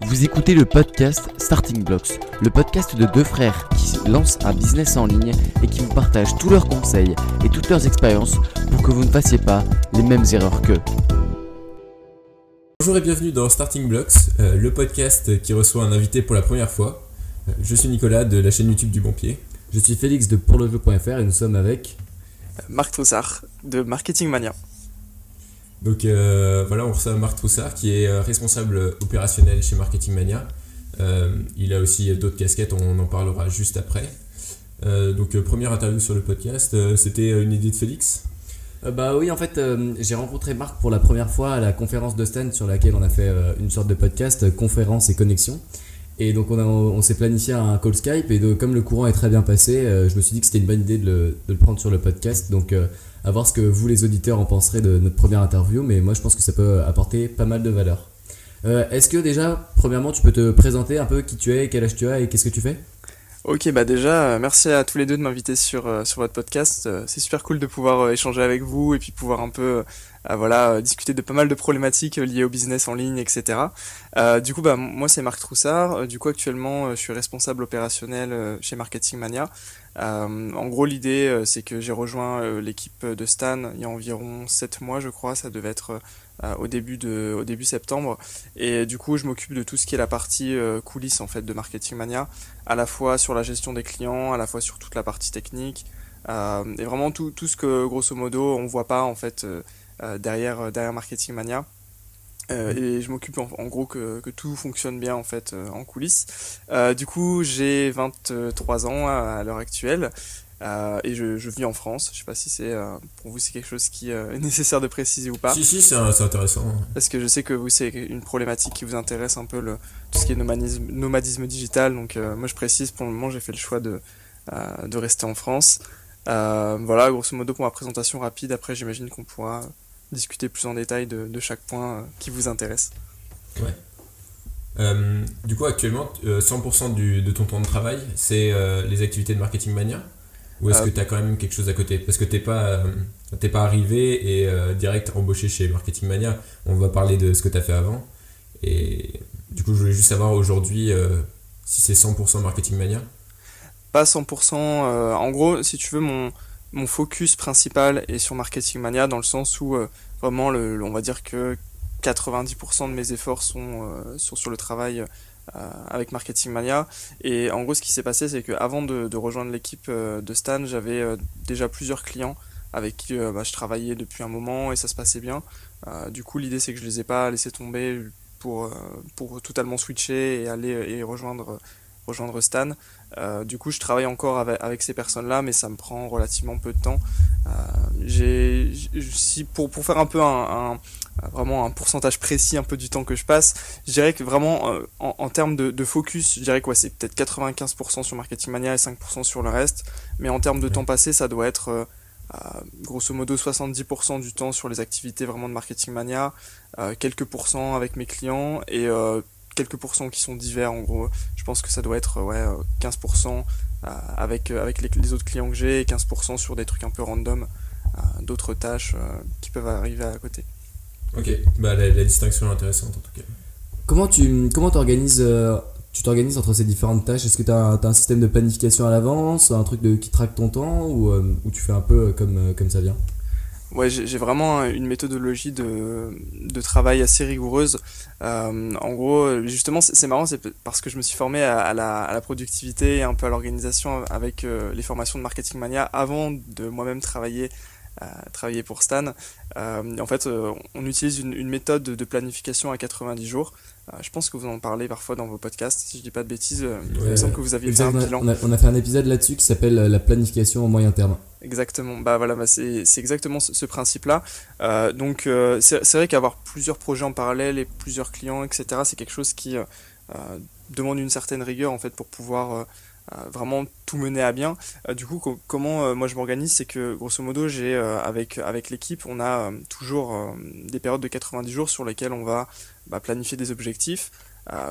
Vous écoutez le podcast Starting Blocks, le podcast de deux frères qui lancent un business en ligne et qui vous partagent tous leurs conseils et toutes leurs expériences pour que vous ne fassiez pas les mêmes erreurs qu'eux. Bonjour et bienvenue dans Starting Blocks, euh, le podcast qui reçoit un invité pour la première fois. Euh, Je suis Nicolas de la chaîne YouTube du Bon Pied. Je suis Félix de pourlejeu.fr et nous sommes avec. Marc Troussard de Marketing Mania. Donc euh, voilà, on reçoit Marc Troussard qui est euh, responsable opérationnel chez Marketing Mania. Euh, il a aussi d'autres casquettes, on en parlera juste après. Donc première interview sur le podcast, c'était une idée de Félix? Bah oui, en fait, j'ai rencontré Marc pour la première fois à la conférence de Stan sur laquelle on a fait une sorte de podcast, conférence et connexion. Et donc on, s'est planifié un call Skype et comme le courant est très bien passé, je me suis dit que c'était une bonne idée de le, de le prendre sur le podcast. Donc à voir ce que vous les auditeurs en penserez de notre première interview, mais moi je pense que ça peut apporter pas mal de valeur. Euh, Est-ce que déjà, premièrement, tu peux te présenter un peu qui tu es, quel âge tu as et qu'est-ce que tu fais? Ok, bah déjà, euh, merci à tous les deux de m'inviter sur, euh, sur votre podcast. C'est super cool de pouvoir échanger avec vous et puis pouvoir un peu voilà, euh, discuter de pas mal de problématiques euh, liées au business en ligne, etc. Euh, du coup, bah, moi c'est Marc Troussard. Euh, Du coup, actuellement, euh, je suis responsable opérationnel euh, chez Marketing Mania. Euh, en gros, l'idée, euh, c'est que j'ai rejoint euh, l'équipe de Stan il y a environ 7 mois, je crois. Ça devait être euh, au, début de, au début septembre. Et du coup, je m'occupe de tout ce qui est la partie euh, coulisses en fait, de Marketing Mania à la fois sur la gestion des clients, à la fois sur toute la partie technique, euh, et vraiment tout, tout ce que grosso modo on voit pas en fait euh, euh, derrière, euh, derrière Marketing Mania. Euh, et je m'occupe en, en gros que, que tout fonctionne bien en fait euh, en coulisses. Euh, du coup, j'ai 23 ans à, à l'heure actuelle euh, et je, je vis en France. Je sais pas si c'est euh, pour vous c'est quelque chose qui euh, est nécessaire de préciser ou pas. Si, si, c'est intéressant. Parce que je sais que vous, c'est une problématique qui vous intéresse un peu, le, tout ce qui est nomadisme, nomadisme digital. Donc, euh, moi, je précise, pour le moment, j'ai fait le choix de, euh, de rester en France. Euh, voilà, grosso modo, pour ma présentation rapide. Après, j'imagine qu'on pourra discuter plus en détail de, de chaque point euh, qui vous intéresse. Euh, du coup, actuellement, euh, 100% du- de ton temps de travail, c'est euh, les activités de Marketing Mania? Ou est-ce Euh, que tu as quand même quelque chose à côté? Parce que t'es pas, euh, t'es pas arrivé et euh, direct embauché chez Marketing Mania. On va parler de ce que tu as fait avant. Et du coup, je voulais juste savoir aujourd'hui euh, si c'est 100% Marketing Mania. Pas 100%. euh, en gros, si tu veux, mon, mon focus principal est sur Marketing Mania dans le sens où euh, vraiment, le, on va dire que 90% de mes efforts sont, euh, sur le travail euh, avec Marketing Mania. Et en gros, ce qui s'est passé, c'est qu'avant de, de rejoindre l'équipe de Stan, j'avais déjà plusieurs clients avec qui bah, je travaillais depuis un moment et ça se passait bien. Du coup, l'idée, c'est que je les ai pas laissés tomber pour, totalement switcher et aller et rejoindre Stan. Euh, du coup, je travaille encore avec, ces personnes-là, mais ça me prend relativement peu de temps. Euh, si pour, pour faire un peu un, vraiment un pourcentage précis un peu du temps que je passe, je dirais que vraiment euh, en, termes de, focus, je dirais c'est peut-être 95% sur Marketing Mania et 5% sur le reste. Mais en termes de temps passé, ça doit être grosso modo 70% du temps sur les activités vraiment de Marketing Mania, quelques pourcents avec mes clients et quelques pourcents qui sont divers en gros. Je pense que ça doit être euh, ouais, euh, 15% euh, avec, euh, avec les, les autres clients que j'ai et 15% sur des trucs un peu random, euh, d'autres tâches euh, qui peuvent arriver à côté. Ok, bah, la, la distinction est intéressante en tout cas. Comment tu comment t'organises euh, tu t'organises entre ces différentes tâches? Est-ce que tu as, un système de planification à l'avance, un truc de, qui traque ton temps ou, euh, ou tu fais un peu euh, comme, euh, comme ça vient? Ouais, j'ai vraiment une méthodologie de, de travail assez rigoureuse. Euh, en gros, justement, c'est marrant, c'est parce que je me suis formé à, à la, à la productivité et un peu à l'organisation avec euh, les formations de Marketing Mania avant de moi-même travailler, euh, travailler pour Stan. En fait, on utilise une, une méthode de planification à 90 jours. Je pense que vous en parlez parfois dans vos podcasts, si je dis pas de bêtises. il me semble que vous aviez fait un bilan. on, a, on a fait un épisode là-dessus qui s'appelle la planification au moyen terme. Exactement, bah voilà, bah c'est exactement ce, principe-là. Euh, donc euh, c'est vrai qu'avoir plusieurs projets en parallèle et plusieurs clients, etc., c'est quelque chose qui euh, demande une certaine rigueur en fait pour pouvoir vraiment tout mener à bien. Du coup, co- comment moi je m'organise, c'est que grosso modo, j'ai avec avec l'équipe, on a toujours des périodes de 90 jours sur lesquelles on va bah, planifier des objectifs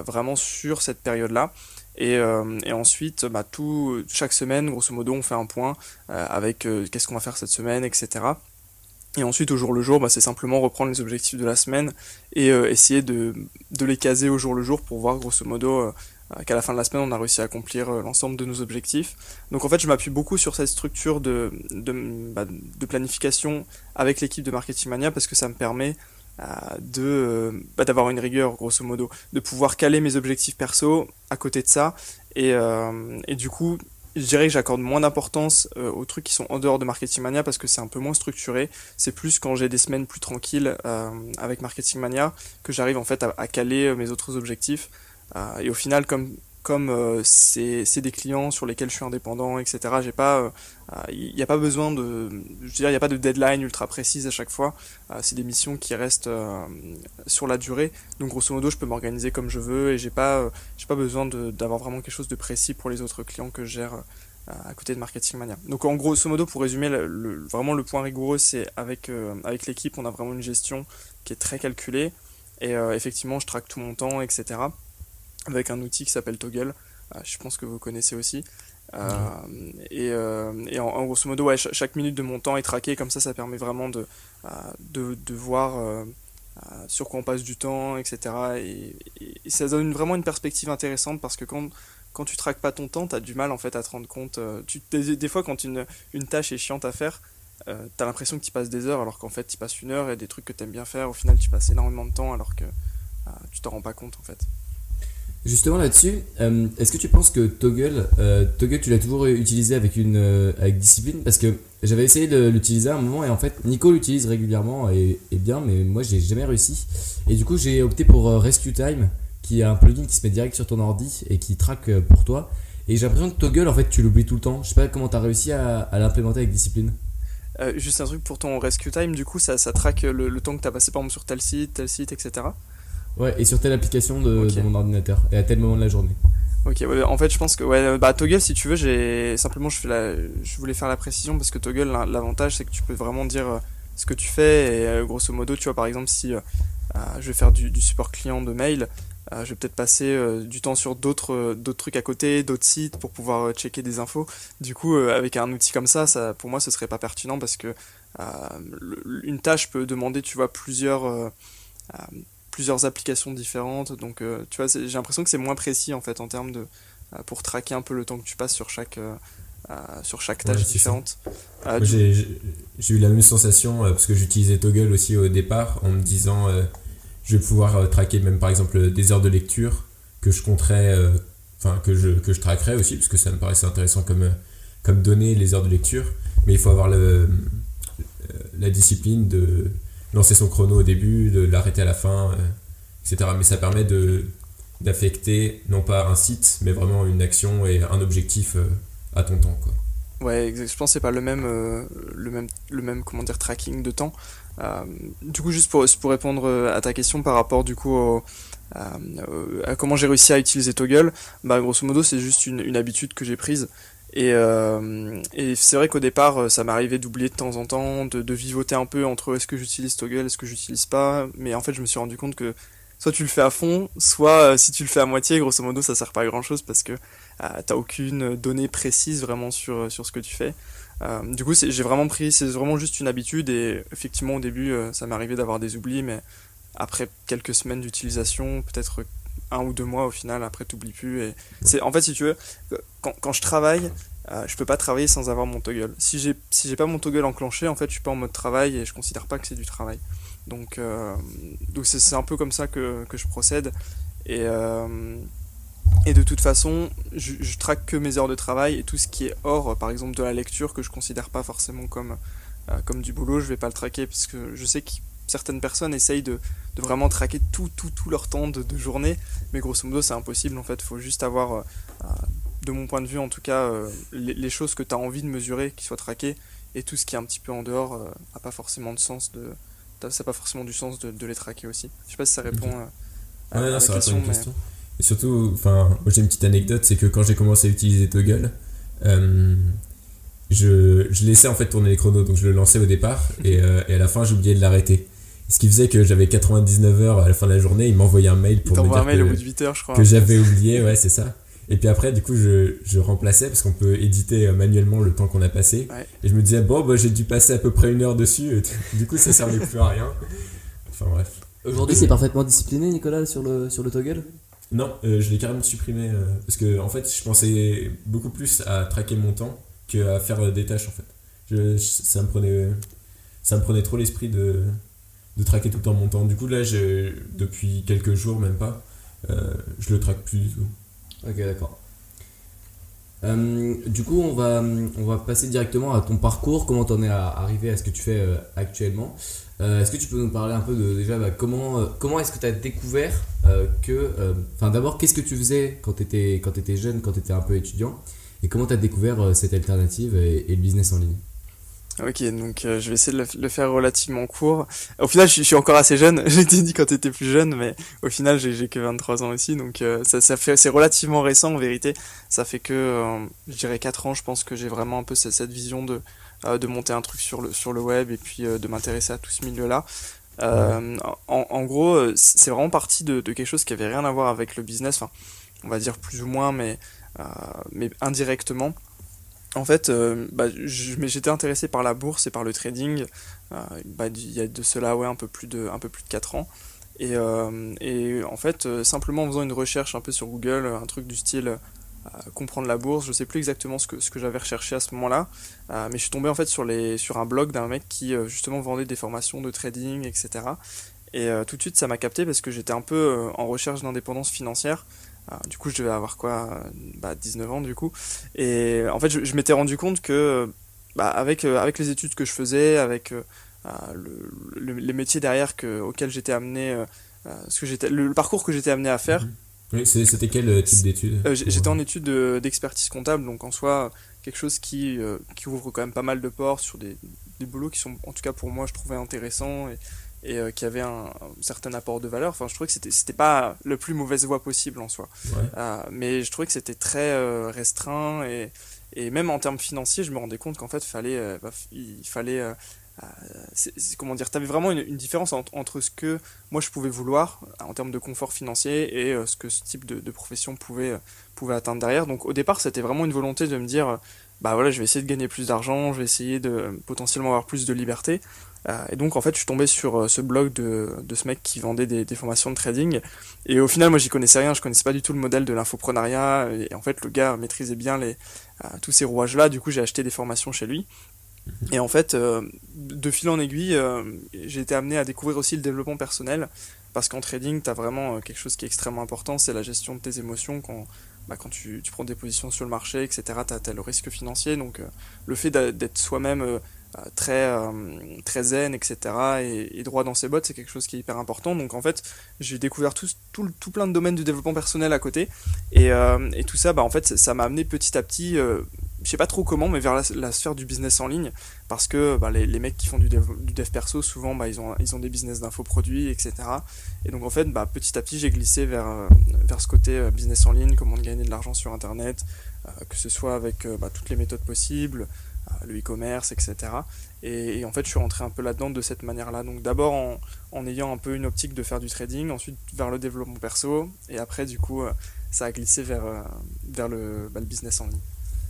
vraiment sur cette période-là. Et, euh, et ensuite, bah, chaque semaine, grosso modo, on fait un point euh, avec euh, qu'est-ce qu'on va faire cette semaine, etc. Et ensuite, au jour le jour, bah, c'est simplement reprendre les objectifs de la semaine et essayer de, les caser au jour le jour pour voir grosso modo qu'à la fin de la semaine, on a réussi à accomplir l'ensemble de nos objectifs. Donc en fait, je m'appuie beaucoup sur cette structure de, de, bah, de planification avec l'équipe de Marketing Mania parce que ça me permet de euh, bah, d'avoir une rigueur grosso modo de pouvoir caler mes objectifs perso à côté de ça et, euh, du coup je dirais que j'accorde moins d'importance euh, aux trucs qui sont en dehors de Marketing Mania parce que c'est un peu moins structuré. C'est plus quand j'ai des semaines plus tranquilles avec Marketing Mania que j'arrive en fait à, caler mes autres objectifs. et au final, comme comme euh, c'est des clients sur lesquels je suis indépendant, etc. J'ai pas, il euh, n'y a pas besoin de, je veux dire, il a pas de deadline ultra précise à chaque fois. Euh, c'est des missions qui restent sur la durée. Donc grosso modo, je peux m'organiser comme je veux et j'ai pas, j'ai pas besoin d'avoir vraiment quelque chose de précis pour les autres clients que je gère à côté de Marketing Mania. Donc en grosso modo, pour résumer, vraiment le point rigoureux, c'est avec, avec l'équipe, on a vraiment une gestion qui est très calculée. Et effectivement, je traque tout mon temps, etc avec un outil qui s'appelle Toggle. Euh, je pense que vous connaissez aussi. Euh, et, euh, et en, grosso modo, ouais, chaque, minute de mon temps est traquée, comme ça, ça permet vraiment de, de, de, voir sur quoi on passe du temps, etc. Et, ça donne vraiment une perspective intéressante parce que quand, quand tu traques pas ton temps, tu as du mal en fait à te rendre compte. Tu, des, fois, quand une, une tâche est chiante à faire, euh, tu as l'impression que tu passes des heures alors qu'en fait tu passes une heure et des trucs que tu aimes bien faire. Au final, tu passes énormément de temps alors que tu t'en rends pas compte en fait. Justement là-dessus, euh, est-ce que tu penses que Toggle, euh, Toggle tu l'as toujours utilisé avec une euh, avec discipline? Parce que j'avais essayé de l'utiliser à un moment et en fait Nico l'utilise régulièrement et, bien, mais moi j'ai jamais réussi. Et du coup j'ai opté pour Rescue Time, qui est un plugin qui se met direct sur ton ordi et qui traque pour toi. Et j'ai l'impression que Toggle en fait tu l'oublies tout le temps. Je sais pas comment tu as réussi à, l'implémenter avec discipline. juste un truc pour ton Rescue Time, du coup ça, traque le, le temps que tu as passé par exemple sur tel site, tel site, etc. Ouais, et sur telle application de, mon ordinateur, et à tel moment de la journée. Ok, en fait, je pense que ouais, bah, Toggle, si tu veux, j'ai simplement je, fais la... je voulais faire la précision parce que Toggle, l'avantage, c'est que tu peux vraiment dire euh, ce que tu fais et euh, grosso modo, tu vois, par exemple, si euh, je vais faire du, support client de mail, je vais peut-être passer du temps sur d'autres d'autres trucs à côté, d'autres sites pour pouvoir checker des infos. Du coup, avec un outil comme ça, ça, pour moi, ce serait pas pertinent parce que une tâche peut demander, tu vois, plusieurs plusieurs applications différentes. Donc, euh, tu vois, j'ai l'impression que c'est moins précis en fait en termes de euh, pour traquer un peu le temps que tu passes sur chaque euh, sur chaque tâche différente. j'ai eu la même sensation parce que j'utilisais Toggle aussi au départ en me disant je vais pouvoir traquer même par exemple des heures de lecture que je compterais, enfin que je, que je traquerais aussi parce que ça me paraissait intéressant comme, comme données les heures de lecture. Mais il faut avoir le, la discipline de lancer son chrono au début, de l'arrêter à la fin, euh, etc. Mais ça permet de d'affecter non pas un site, mais vraiment une action et un objectif euh, à ton temps. Quoi. Ouais, je pense que c'est pas le même, euh, le même, le comment dire, tracking de temps. du coup, juste pour, pour répondre à ta question par rapport du coup à comment j'ai réussi à utiliser Toggle, bah grosso modo c'est juste une habitude que j'ai prise. Et, euh, et c'est vrai qu'au départ, euh, ça m'arrivait d'oublier de temps en temps, de, vivoter un peu entre est-ce que j'utilise Toggle, est-ce que j'utilise pas. Mais en fait, je me suis rendu compte que soit tu le fais à fond, soit euh, si tu le fais à moitié, grosso modo, ça sert pas à grand chose parce que t'as aucune donnée précise vraiment sur, sur ce que tu fais. Du coup, j'ai vraiment pris, c'est vraiment juste une habitude et effectivement, au début, ça m'arrivait d'avoir des oublis, mais après quelques semaines d'utilisation, peut-être un ou deux mois au final, après t'oublies plus. Et c'est en fait, si tu veux, quand, quand je travaille, euh, je peux pas travailler sans avoir mon toggle. Si j'ai si j'ai pas mon toggle enclenché, en fait, je suis pas en mode travail et je considère pas que c'est du travail. Donc euh, donc c'est un peu comme ça que, que je procède. Et euh, et de toute façon, je, traque que mes heures de travail et tout ce qui est hors, par exemple de la lecture, que je considère pas forcément comme, comme du boulot, je vais pas le traquer parce que je sais que certaines personnes essayent de, de vraiment traquer tout, tout, tout leur temps de, de journée, mais grosso modo c'est impossible en fait, il faut juste avoir, euh, euh, de mon point de vue en tout cas, euh, les, choses que tu as envie de mesurer qui soient traquées, et tout ce qui est un petit peu en dehors n'a pas forcément de sens de... Ça pas forcément du sens de, de, les traquer aussi. Je sais pas si ça répond à, la question. Et surtout, enfin, moi j'ai une petite anecdote, c'est que quand j'ai commencé à utiliser Toggle, je, je, laissais en fait tourner les chronos, donc je le lançais au départ et, et à la fin j'oubliais de l'arrêter. Ce qui faisait que j'avais 99 heures à la fin de la journée, il m'envoyait un mail pour me dire un mail que, au bout de 8 heures, je crois. que j'avais oublié, ouais, c'est ça. Et puis après, du coup, je, je remplaçais parce qu'on peut éditer manuellement le temps qu'on a passé. Et je me disais, bon, bah, j'ai dû passer à peu près une heure dessus. du coup, ça servait plus à rien. Enfin bref. Aujourd'hui, c'est parfaitement discipliné, Nicolas, sur le, sur le toggle? Non, euh, je l'ai carrément supprimé. Euh, parce que, en fait, je pensais beaucoup plus à traquer mon temps qu'à faire des tâches, en fait. Je, ça, me prenait, ça me prenait trop l'esprit de, de traquer tout le temps mon temps. Du coup, là, depuis quelques jours, même pas, euh, je le traque plus du tout. Ok, d'accord. Euh, du coup, on va, on va passer directement à ton parcours, comment tu en es arrivé à ce que tu fais euh, actuellement? est-ce que tu peux nous parler un peu de déjà bah, comment, est-ce que tu as découvert que. Enfin, d'abord, qu'est-ce que tu faisais quand tu étais jeune, quand tu étais un peu étudiant? Et comment tu as découvert cette alternative et, le business en ligne? Ok, donc euh, je vais essayer de le, faire relativement court. Au final, je, suis encore assez jeune. J'ai été dit quand tu étais plus jeune, mais au final, j'ai que 23 ans aussi, donc euh, ça, ça fait c'est relativement récent en vérité. Ça fait que, euh, je dirais 4 ans, je pense que j'ai vraiment un peu cette, vision de de monter un truc sur le sur le web et puis de m'intéresser à tout ce milieu-là. En, en, gros, c'est vraiment parti de, de, quelque chose qui avait rien à voir avec le business. Enfin, on va dire plus ou moins, mais mais indirectement en fait, euh, bah, j'étais intéressé par la bourse et par le trading euh, bah, il y a de cela ouais, un, peu plus de, un peu plus de 4 ans. Et, euh, et en fait, simplement en faisant une recherche un peu sur Google, un truc du style comprendre la bourse, je sais plus exactement ce que, ce que j'avais recherché à ce moment-là, mais je suis tombé en fait sur, les, sur un blog d'un mec qui justement vendait des formations de trading, etc. Et tout de suite, ça m'a capté parce que j'étais un peu en recherche d'indépendance financière. Ah, du coup, je devais avoir quoi bah, 19 ans, du coup. Et en fait, je, m'étais rendu compte que, bah, avec, euh, avec les études que je faisais, avec euh, ah, le, les métiers derrière que, auxquels j'étais amené, euh, ce que j'étais, le, parcours que j'étais amené à faire. Mhm. Oui, c'était quel type d'études? J'étais en études d'expertise comptable, donc en soi, quelque chose qui, qui ouvre quand même pas mal de portes sur des, des boulots qui sont, en tout cas pour moi, je trouvais intéressants. Et, et euh, qui avait un, certain apport de valeur. Enfin, je trouvais que c'était c'était pas le plus mauvaise voie possible en soi, euh, mais je trouvais que c'était très euh, restreint et et même en termes financiers, je me rendais compte qu'en fait, fallait bah, il fallait comment dire, tu avais vraiment une, différence entre, ce que moi je pouvais vouloir en termes de confort financier et ce que ce type de, de, profession pouvait, pouvait atteindre derrière. Donc au départ, c'était vraiment une volonté de me dire, bah voilà, je vais essayer de gagner plus d'argent, je vais essayer de potentiellement avoir plus de liberté. Euh, et donc en fait je suis tombé sur euh, ce blog de, de ce mec qui vendait des, des, formations de trading et au final moi j'y connaissais rien, je connaissais pas du tout le modèle de l'infoprenariat et en fait le gars maîtrisait bien les, euh, tous ces rouages là, du coup j'ai acheté des formations chez lui. Mhm. Et en fait, de fil en aiguille, j'ai été amené à découvrir aussi le développement personnel, parce qu'en trading, tu as vraiment quelque chose qui est extrêmement important, c'est la gestion de tes émotions quand, bah, quand tu, tu, prends des positions sur le marché, etc. Tu as, le risque financier, donc le fait d'être soi-même très, euh, très zen, etc. Et, droit dans ses bottes, c'est quelque chose qui est hyper important. Donc en fait, j'ai découvert tout, tout, tout, plein de domaines du développement personnel à côté. Et, euh, et tout ça, bah, en fait, ça m'a amené petit à petit, je sais pas trop comment, mais vers la, sphère du business en ligne. Parce que bah, les, les, mecs qui font du dev, du dev perso, souvent, bah, ils, ont, ils ont des business d'infoproduits, etc. Et donc en fait, bah, petit à petit, j'ai glissé vers, vers ce côté business en ligne, comment gagner de l'argent sur Internet, que ce soit avec bah, toutes les méthodes possibles le e-commerce, etc. Et, en fait, je suis rentré un peu là-dedans de cette manière-là. Donc d'abord en, ayant un peu une optique de faire du trading, ensuite vers le développement perso, et après, du coup, euh, ça a glissé vers, euh, vers le, bah, le business en ligne.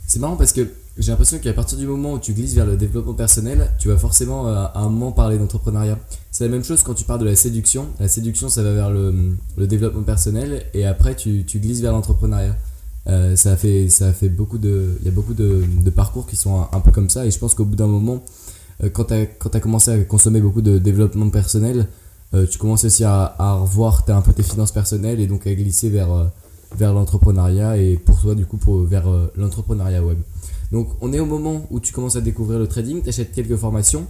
C'est marrant parce que j'ai l'impression qu'à partir du moment où tu glisses vers le développement personnel, tu vas forcément euh, à un moment parler d'entrepreneuriat. C'est la même chose quand tu parles de la séduction. La séduction, ça va vers le, développement personnel et après tu glisses vers l'entrepreneuriat. Euh, ça fait ça fait beaucoup de il y a beaucoup de, parcours qui sont un, peu comme ça. Et je pense qu'au bout d'un moment euh, quand tu as as commencé à consommer beaucoup de développement personnel euh, tu commences aussi à, revoir as un peu tes finances personnelles et donc à glisser vers vers l'entrepreneuriat et pour toi du coup pour, vers l'entrepreneuriat web. Donc on est au moment où tu commences à découvrir le trading tu achètes quelques formations.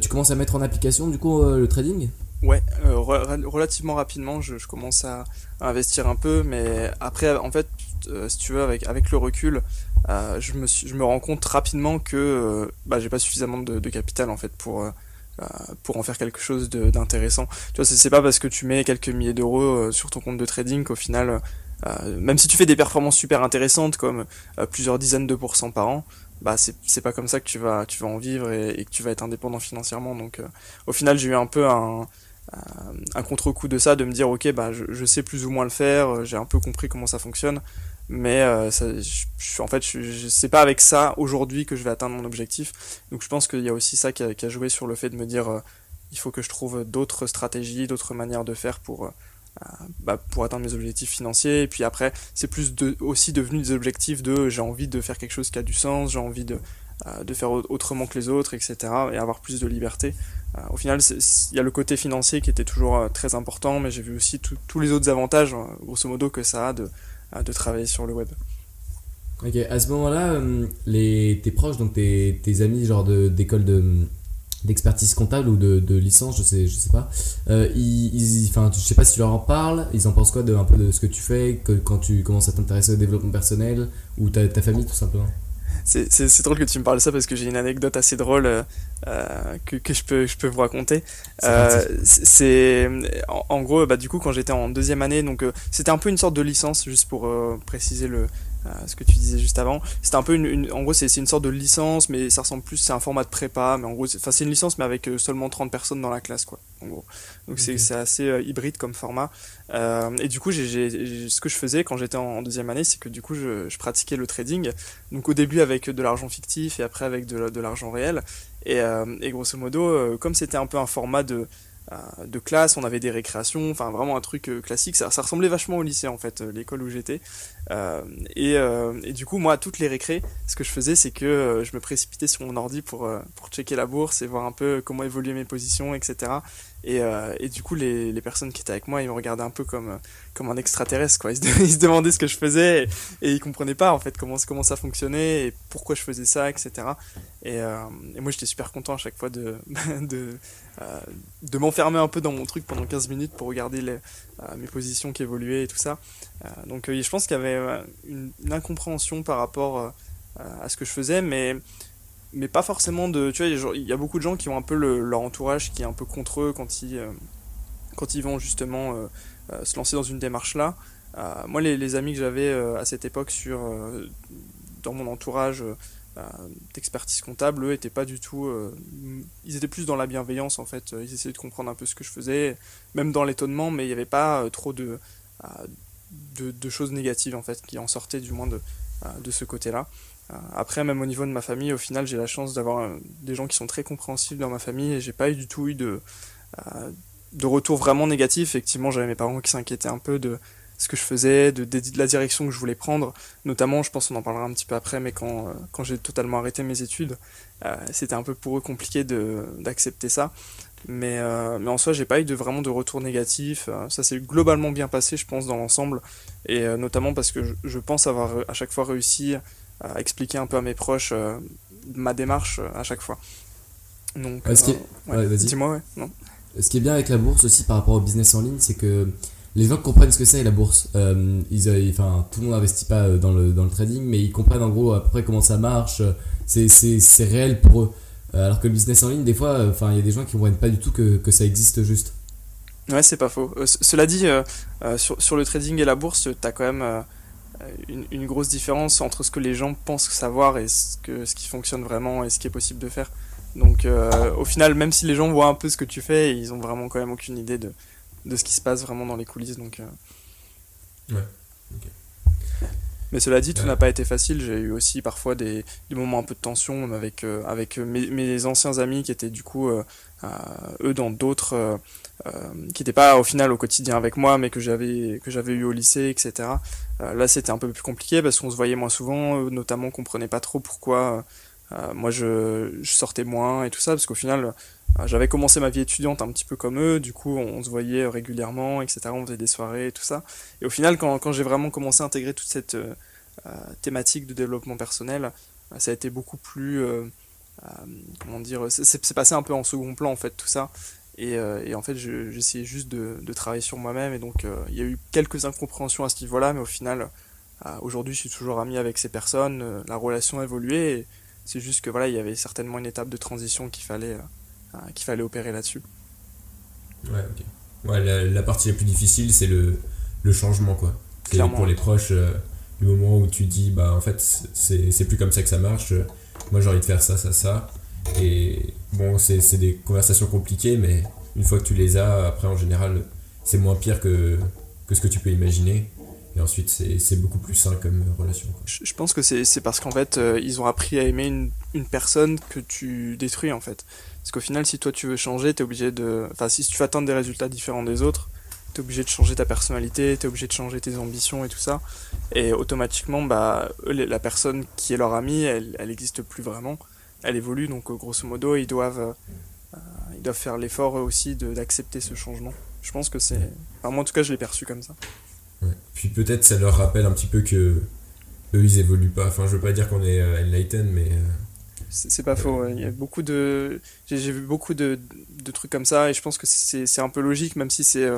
Tu commences à mettre en application du coup le trading? Ouais, relativement rapidement, je commence à, investir un peu, mais après, en fait, euh, si tu veux, avec, avec le recul, euh, je, me je me rends compte rapidement que euh, bah, j'ai pas suffisamment de, capital en fait pour pour en faire quelque chose d'intéressant. Tu vois, c'est pas parce que tu mets quelques milliers d'euros sur ton compte de trading qu'au final, même si tu fais des performances super intéressantes comme plusieurs dizaines de pourcents par an, bah c'est pas comme ça que tu vas tu vas en vivre et, et, que tu vas être indépendant financièrement. Donc au final, j'ai eu un peu un un contre-coup de ça, de me dire ok bah je, sais plus ou moins le faire, j'ai un peu compris comment ça fonctionne, mais je, en fait je, sais pas avec ça aujourd'hui que je vais atteindre mon objectif. Donc je pense qu'il y a aussi ça qui a, joué sur le fait de me dire il faut que je trouve d'autres stratégies, d'autres manières de faire pour bah, pour atteindre mes objectifs financiers. Et puis après, c'est plus aussi devenu des objectifs de j'ai envie de faire quelque chose qui a du sens, j'ai envie de, euh, de faire autrement que les autres, etc. et avoir plus de liberté. Euh, au final, il y a le côté financier qui était toujours euh, très important, mais j'ai vu aussi tous les autres avantages, grosso modo, que ça a de, de travailler sur le web. Ok, à ce moment-là, les, tes proches, donc tes, tes amis, genre d'école de d'expertise comptable ou de, de, licence, je sais, je sais pas. Euh, ils, enfin, je sais pas si tu leur en parles, ils en pensent quoi de un peu de ce que tu fais, quand tu commences à t'intéresser au développement personnel ou ta, ta famille tout simplement? C'est drôle que tu me parles de ça parce que j'ai une anecdote assez drôle euh, que, que, je, peux, je peux vous raconter. C'est euh, en, en, gros, bah, du coup, quand j'étais en deuxième année, donc euh, c'était un peu une sorte de licence, juste pour euh, préciser le, euh, ce que tu disais juste avant. C'était un peu une, en gros c'est une sorte de licence mais ça ressemble plus c'est un format de prépa mais en gros c'est c'est une licence mais avec euh, seulement 30 personnes dans la classe quoi en gros. Donc c'est c'est assez euh, hybride comme format. et du coup ce que je faisais quand j'étais en, deuxième année c'est que du coup je, je, pratiquais le trading donc au début avec de l'argent fictif et après avec de, de l'argent réel et, et grosso modo comme c'était un peu un format de euh, de classe, on avait des récréations, enfin vraiment un truc euh, classique. Ça, ressemblait vachement au lycée en fait, euh, l'école où j'étais. Et, du coup, moi, toutes les récrés, ce que je faisais, c'est que je me précipitais sur mon ordi pour, pour checker la bourse et voir un peu comment évoluer mes positions, etc. Et, euh, et, du coup, les, personnes qui étaient avec moi, ils me regardaient un peu comme, comme un extraterrestre, quoi. Ils se, demandaient ce que je faisais et, et, ils comprenaient pas, en fait, comment, ça fonctionnait et pourquoi je faisais ça, etc. Et, euh, et moi, j'étais super content à chaque fois de, de, euh, m'enfermer un peu dans mon truc pendant 15 minutes pour regarder euh, mes positions qui évoluaient et tout ça. Euh, donc, je pense qu'il y avait une, une, incompréhension par rapport à ce que je faisais, mais mais pas forcément de tu vois il y a beaucoup de gens qui ont un peu leur entourage qui est un peu contre eux quand ils euh, quand ils vont justement euh, euh, se lancer dans une démarche là. Moi les, amis que j'avais à cette époque sur dans mon entourage d'expertise comptable eux étaient pas du tout ils étaient plus dans la bienveillance en fait. Ils essayaient de comprendre un peu ce que je faisais même dans l'étonnement mais il n'y avait pas trop de, de, de choses négatives en fait qui en sortaient du moins de de ce côté là après, même au niveau de ma famille, au final, j'ai la chance d'avoir euh, des gens qui sont très compréhensibles dans ma famille et j'ai pas eu du tout eu de, euh, de retour vraiment négatif. Effectivement, j'avais mes parents qui s'inquiétaient un peu de ce que je faisais, de, la direction que je voulais prendre. Notamment, je pense qu'on en parlera un petit peu après, mais quand, quand j'ai totalement arrêté mes études, c'était un peu pour eux compliqué d'accepter ça. Mais, mais en soi, j'ai pas eu de, vraiment de retour négatif. ça s'est globalement bien passé, je pense, dans l'ensemble. Et notamment parce que je, pense avoir à chaque fois réussi expliquer un peu à mes proches euh, ma démarche euh, à chaque fois. Donc, ce est... Euh, dis-moi, ouais, non. Ce qui est bien avec la bourse aussi par rapport au business en ligne, c'est que les gens comprennent ce que c'est la bourse. ils, enfin, tout le monde n'investit pas dans le, dans le trading, mais ils comprennent en gros à peu près comment ça marche. C'est réel pour eux. Alors que le business en ligne, des fois, enfin, il y a des gens qui ne comprennent pas du tout que, que ça existe juste. Ouais, c'est pas faux. cela dit, sur, sur, le trading et la bourse, tu as quand même une, une, grosse différence entre ce que les gens pensent savoir et ce, que, ce qui fonctionne vraiment et ce qui est possible de faire. Donc euh, au final, même si les gens voient un peu ce que tu fais, ils ont vraiment quand même aucune idée de, de ce qui se passe vraiment dans les coulisses. Donc, euh... Ouais, Mais cela dit, tout n'a pas été facile. J'ai eu aussi parfois des, des, moments un peu de tension avec, euh, avec mes, mes, anciens amis qui étaient du coup, euh, eux, dans d'autres euh, qui n'était pas au final au quotidien avec moi, mais que j'avais que j'avais eu au lycée, etc. Là, c'était un peu plus compliqué parce qu'on se voyait moins souvent, notamment qu'on prenait pas trop pourquoi euh, moi je, sortais moins et tout ça, parce qu'au final, j'avais commencé ma vie étudiante un petit peu comme eux, du coup on, se voyait régulièrement, etc. On faisait des soirées et tout ça. Et au final, quand, quand j'ai vraiment commencé à intégrer toute cette thématique de développement personnel, ça a été beaucoup plus comment dire, c'est passé un peu en second plan en fait tout ça. Et, euh, et en fait, j'essayais juste de, de, travailler sur moi-même. Et donc, euh, il y a eu quelques incompréhensions à ce niveau-là, mais au final, euh, aujourd'hui, je suis toujours ami avec ces personnes. la relation a évolué. C'est juste que voilà, il y avait certainement une étape de transition qu'il fallait, qu'il fallait opérer là-dessus. Ouais, ok. Ouais, la, la, partie la plus difficile, c'est le, le changement, quoi. Clairement. Pour les proches, du moment où tu dis, bah en fait, c'est plus comme ça que ça marche. Moi, j'ai envie de faire ça, ça, ça. Et bon, c'est des conversations compliquées, mais une fois que tu les as, après en général, c'est moins pire que, que ce que tu peux imaginer. Et ensuite, c'est beaucoup plus sain comme relation. Je pense que c'est parce qu'en fait, euh, ils ont appris à aimer une, personne que tu détruis en fait. Parce qu'au final, si toi tu veux changer, t'es obligé de. Enfin, si tu veux atteindre des résultats différents des autres, t'es obligé de changer ta personnalité, t'es obligé de changer tes ambitions et tout ça. Et automatiquement, bah, la personne qui est leur amie, elle, n'existe plus vraiment. Elle évolue, donc grosso modo, ils doivent, euh, ils doivent faire l'effort aussi d'accepter ce changement. Je pense que c'est. Enfin, moi en tout cas, je l'ai perçu comme ça. Puis peut-être ça leur rappelle un petit peu que eux ils évoluent pas. Enfin, je veux pas dire qu'on est euh, enlightened, mais. Euh, c'est pas faux. Il y a beaucoup de. J'ai vu beaucoup de, de, trucs comme ça et je pense que c'est un peu logique, même si c'est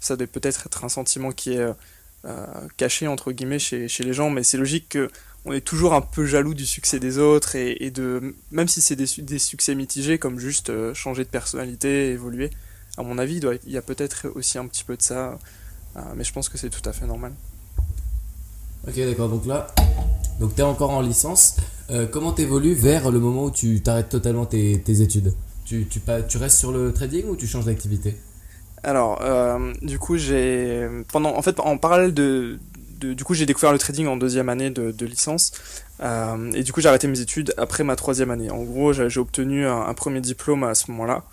ça doit peut-être être un sentiment qui est caché entre guillemets chez, chez les gens, mais c'est logique que on est toujours un peu jaloux du succès des autres et, de même si c'est des, des, succès mitigés comme juste euh, changer de personnalité, évoluer. À mon avis, il, doit, il y a peut-être aussi un petit peu de ça, euh, mais je pense que c'est tout à fait normal. Ok, d'accord. Donc là, donc es encore en licence. Euh, comment t'évolues vers le moment où tu t'arrêtes totalement tes, tes études? Tu, tu, tu, restes sur le trading ou tu changes d'activité? Alors, du coup, j'ai pendant, en fait, en parallèle de, du coup, j'ai découvert le trading en deuxième année de, licence. Euh, et du coup, j'ai arrêté mes études après ma troisième année. En gros, j'ai obtenu un, premier diplôme à ce moment-là.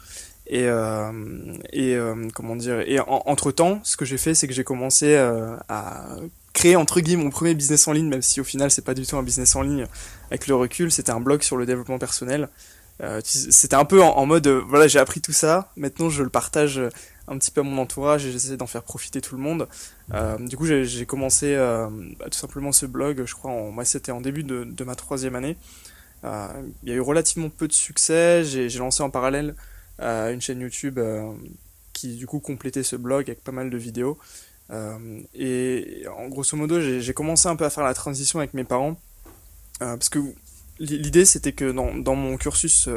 Et, euh, euh, comment dire entre temps, ce que j'ai fait, c'est que j'ai commencé à créer entre guillemets mon premier business en ligne, même si au final, c'est pas du tout un business en ligne. Avec le recul, c'était un blog sur le développement personnel. c'était un peu en, mode, voilà, j'ai appris tout ça. Maintenant, je le partage un petit peu à mon entourage et j'essaie d'en faire profiter tout le monde. Euh, du coup, j'ai commencé euh, bah, tout simplement ce blog, je crois, en, moi c'était en début de, ma troisième année. Euh, il y a eu relativement peu de succès, j'ai lancé en parallèle une chaîne YouTube qui du coup complétait ce blog avec pas mal de vidéos. et en grosso modo, j'ai commencé un peu à faire la transition avec mes parents. parce que l'idée c'était que dans, dans, mon cursus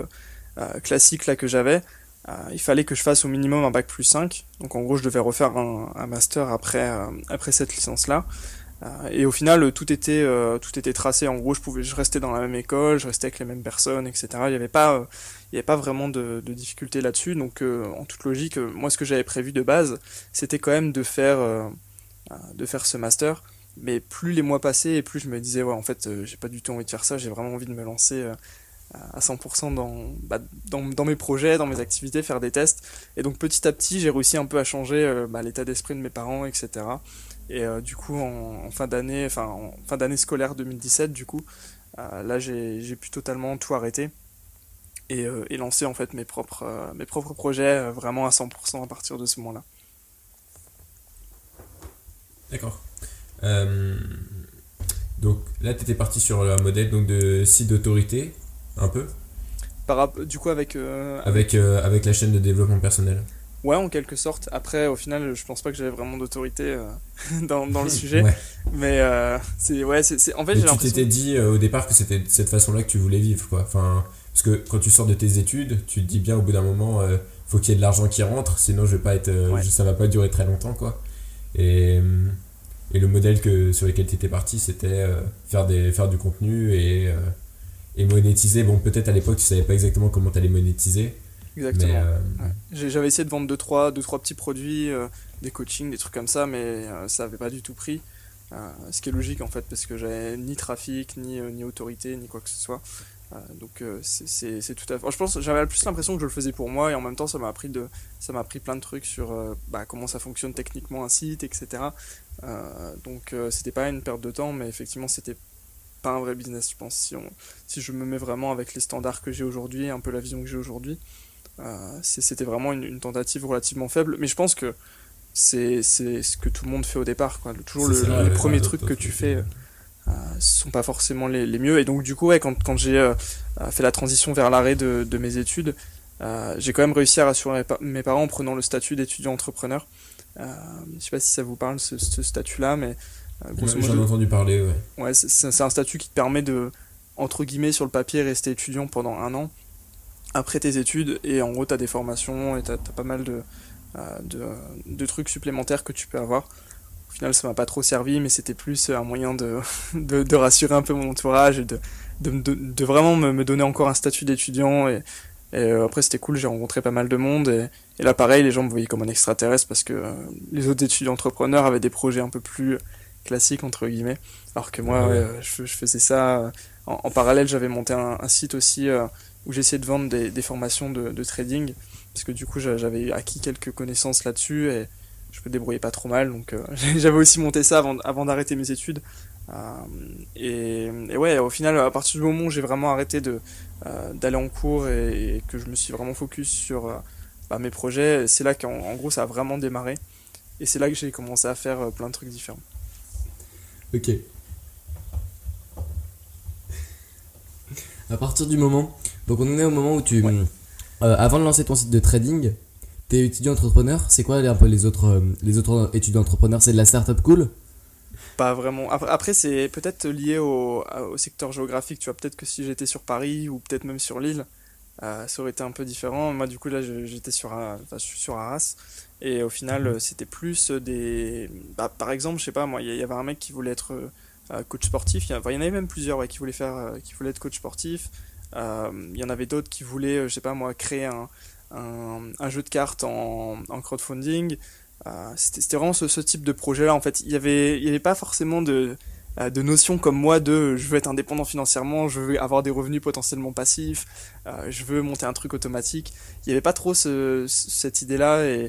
classique là que j'avais, euh, il fallait que je fasse au minimum un bac plus 5. Donc en gros, je devais refaire un, master après, euh, après cette licence-là. Euh, et au final, tout était, tout était tracé. En gros, je pouvais, je restais dans la même école, je restais avec les mêmes personnes, etc. Il n'y avait pas, vraiment de, de difficulté là-dessus. Donc, en toute logique, moi, ce que j'avais prévu de base, c'était quand même de faire, ce master. Mais plus les mois passaient et plus je me disais, ouais, en fait, j'ai pas du tout envie de faire ça. J'ai vraiment envie de me lancer à 100% bah, dans, mes projets, dans mes activités, faire des tests. Et donc petit à petit, j'ai réussi un peu à changer euh, bah, l'état d'esprit de mes parents, etc. Et euh, du coup, en, fin d'année, enfin en fin d'année scolaire 2017, du coup, euh, là j'ai pu totalement tout arrêter et, et, lancer en fait mes propres, mes propres projets vraiment à 100% à partir de ce moment-là. D'accord. donc là, tu étais parti sur un modèle donc, de site d'autorité un peu? Par, Du coup, avec. Euh, avec, euh, avec la chaîne de développement personnel Ouais, en quelque sorte. Après, au final, je pense pas que j'avais vraiment d'autorité euh, dans, dans, le sujet. Mais c'est. Ouais, c'est. En fait, j'ai Tu t'étais dit au départ que c'était de cette façon-là que tu voulais vivre, quoi. Enfin, parce que quand tu sors de tes études, tu te dis bien au bout d'un moment, faut qu'il y ait de l'argent qui rentre, sinon je vais pas être, ça va pas durer très longtemps, quoi. Et. Et le modèle que, sur lequel tu étais parti, c'était faire, des, faire du contenu et, et monétiser. Bon, peut-être à l'époque, tu savais pas exactement comment tu allais monétiser. Exactement. Euh, j'avais essayé de vendre 2-3 deux, trois, deux, trois petits produits, euh, des coachings, des trucs comme ça, mais euh, ça avait pas du tout pris. ce qui est logique en fait, parce que j'avais ni trafic, ni, ni autorité, ni quoi que ce soit. donc c'est tout à fait. Je pense j'avais plus l'impression que je le faisais pour moi et en même temps ça m'a appris de ça m'a appris plein de trucs sur bah, comment ça fonctionne techniquement un site, etc. donc c'était pas une perte de temps, mais effectivement c'était pas un vrai business, je pense. Si, on, si je me mets vraiment avec les standards que j'ai aujourd'hui, un peu la vision que j'ai aujourd'hui, euh, c'était vraiment une, tentative relativement faible. Mais je pense que c'est ce que tout le monde fait au départ. Quoi. Toujours le, les premiers trucs que tu fais euh, sont pas forcément les, les, mieux. Et donc, du coup, ouais, quand, quand j'ai euh, fait la transition vers l'arrêt de, de, mes études, euh, j'ai quand même réussi à rassurer mes parents en prenant le statut d'étudiant entrepreneur. je sais pas si ça vous parle, ce, ce statut-là, mais euh, j'en ai entendu parler, ouais. Ouais, c'est un statut qui te permet de, entre guillemets, sur le papier, rester étudiant pendant un an après tes études. Et en gros, tu as des formations et tu as, pas mal de, euh, de, de, trucs supplémentaires que tu peux avoir. Au final, ça m'a pas trop servi, mais c'était plus un moyen de, de, de, rassurer un peu mon entourage et de, de, vraiment me, me, donner encore un statut d'étudiant et, Et après, c'était cool, j'ai rencontré pas mal de monde. Et, et, là, pareil, les gens me voyaient comme un extraterrestre parce que les autres étudiants entrepreneurs avaient des projets un peu plus classiques, entre guillemets. Alors que moi, je, je, faisais ça. En, parallèle, j'avais monté un, un, site aussi où j'essayais de vendre des, formations de, trading. Parce que du coup, j'avais acquis quelques connaissances là-dessus et je me débrouillais pas trop mal. Donc, j'avais aussi monté ça avant, d'arrêter mes études. Euh, et, ouais, au final, à partir du moment où j'ai vraiment arrêté euh, d'aller en cours et, que je me suis vraiment focus sur euh, bah, mes projets, c'est là qu'en gros ça a vraiment démarré. Et c'est là que j'ai commencé à faire plein de trucs différents. Ok. À partir du moment, donc on est au moment où tu, avant de lancer ton site de trading, t'es étudiant entrepreneur. C'est quoi un peu les autres, les autres étudiants entrepreneurs? C'est de la startup cool? Pas vraiment. Après, c'est peut-être lié au, au, secteur géographique. Tu vois, peut-être que si j'étais sur Paris ou peut-être même sur Lille, euh, ça aurait été un peu différent. Moi, du coup, là, j'étais sur, enfin, sur Arras. Et au final, mhm. c'était plus des. Bah, par exemple, je sais pas, moi, il y, avait un mec qui voulait être euh, coach sportif. Il y, en avait même plusieurs qui, voulaient faire, euh, qui voulaient être coach sportif. Il y en avait d'autres qui voulaient, je sais pas, moi, créer un, un, jeu de cartes en, crowdfunding. Euh, c'était vraiment ce, type de projet-là. En fait, il n'y avait, il y avait pas forcément de, euh, de notions comme moi de je veux être indépendant financièrement, je veux avoir des revenus potentiellement passifs, euh, je veux monter un truc automatique. Il n'y avait pas trop ce, cette idée-là euh,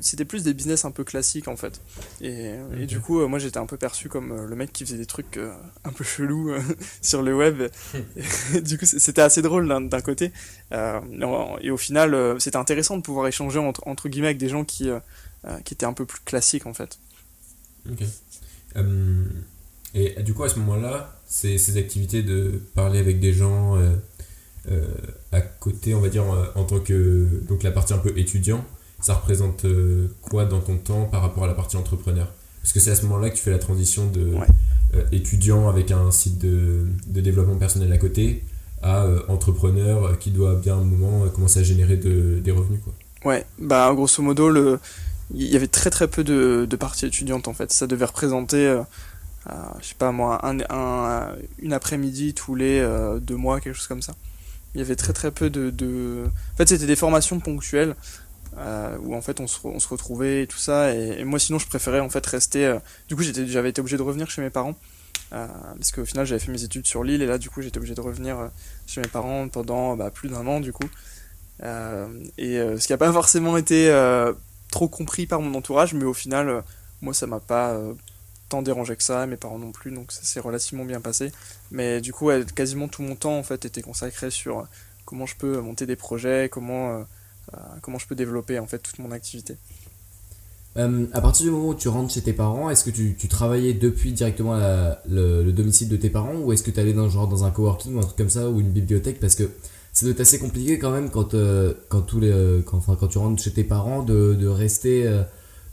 c'était plus des business un peu classiques en fait. Et, et du coup, moi j'étais un peu perçu comme le mec qui faisait des trucs un peu chelous sur le web. du coup, c'était assez drôle d'un côté. et au final, c'était intéressant de pouvoir échanger entre, entre guillemets avec des gens qui, qui étaient un peu plus classiques en fait. Ok. et du coup, à ce moment-là, ces, ces activités de parler avec des gens à côté, on va dire, en tant que donc la partie un peu étudiant, ça représente euh, quoi dans ton temps par rapport à la partie entrepreneur? Parce que c'est à ce moment-là que tu fais la transition de euh, étudiant avec un site de, de, développement personnel à côté à euh, entrepreneur qui doit bien à un moment commencer à générer de, des revenus. Quoi. Ouais, bah grosso modo, le... il y avait très très peu de, de parties étudiantes en fait. Ça devait représenter, je sais pas moi, un, un, une après-midi tous les deux mois, quelque chose comme ça. Il y avait très très peu de. de... En fait, c'était des formations ponctuelles euh, où en fait on se, retrouvait et tout ça. Et, moi sinon je préférais en fait rester. Euh, du coup j'avais été obligé de revenir chez mes parents. Euh, parce qu'au final j'avais fait mes études sur l'île et là du coup j'étais obligé de revenir chez mes parents pendant bah, plus d'un an du coup. Et ce qui n'a pas forcément été trop compris par mon entourage, mais au final moi ça m'a pas tant dérangé que ça, mes parents non plus, donc ça s'est relativement bien passé. Mais du coup quasiment tout mon temps en fait était consacré sur comment je peux monter des projets, comment comment je peux développer en fait toute mon activité. Euh, à partir du moment où tu rentres chez tes parents, est-ce que tu, tu, travaillais depuis directement le, domicile de tes parents ou est-ce que tu allais dans, genre, dans un coworking ou un truc comme ça ou une bibliothèque? Parce que ça doit être assez compliqué quand même quand, euh, quand, tous les, quand, enfin, quand tu rentres chez tes parents de, de rester,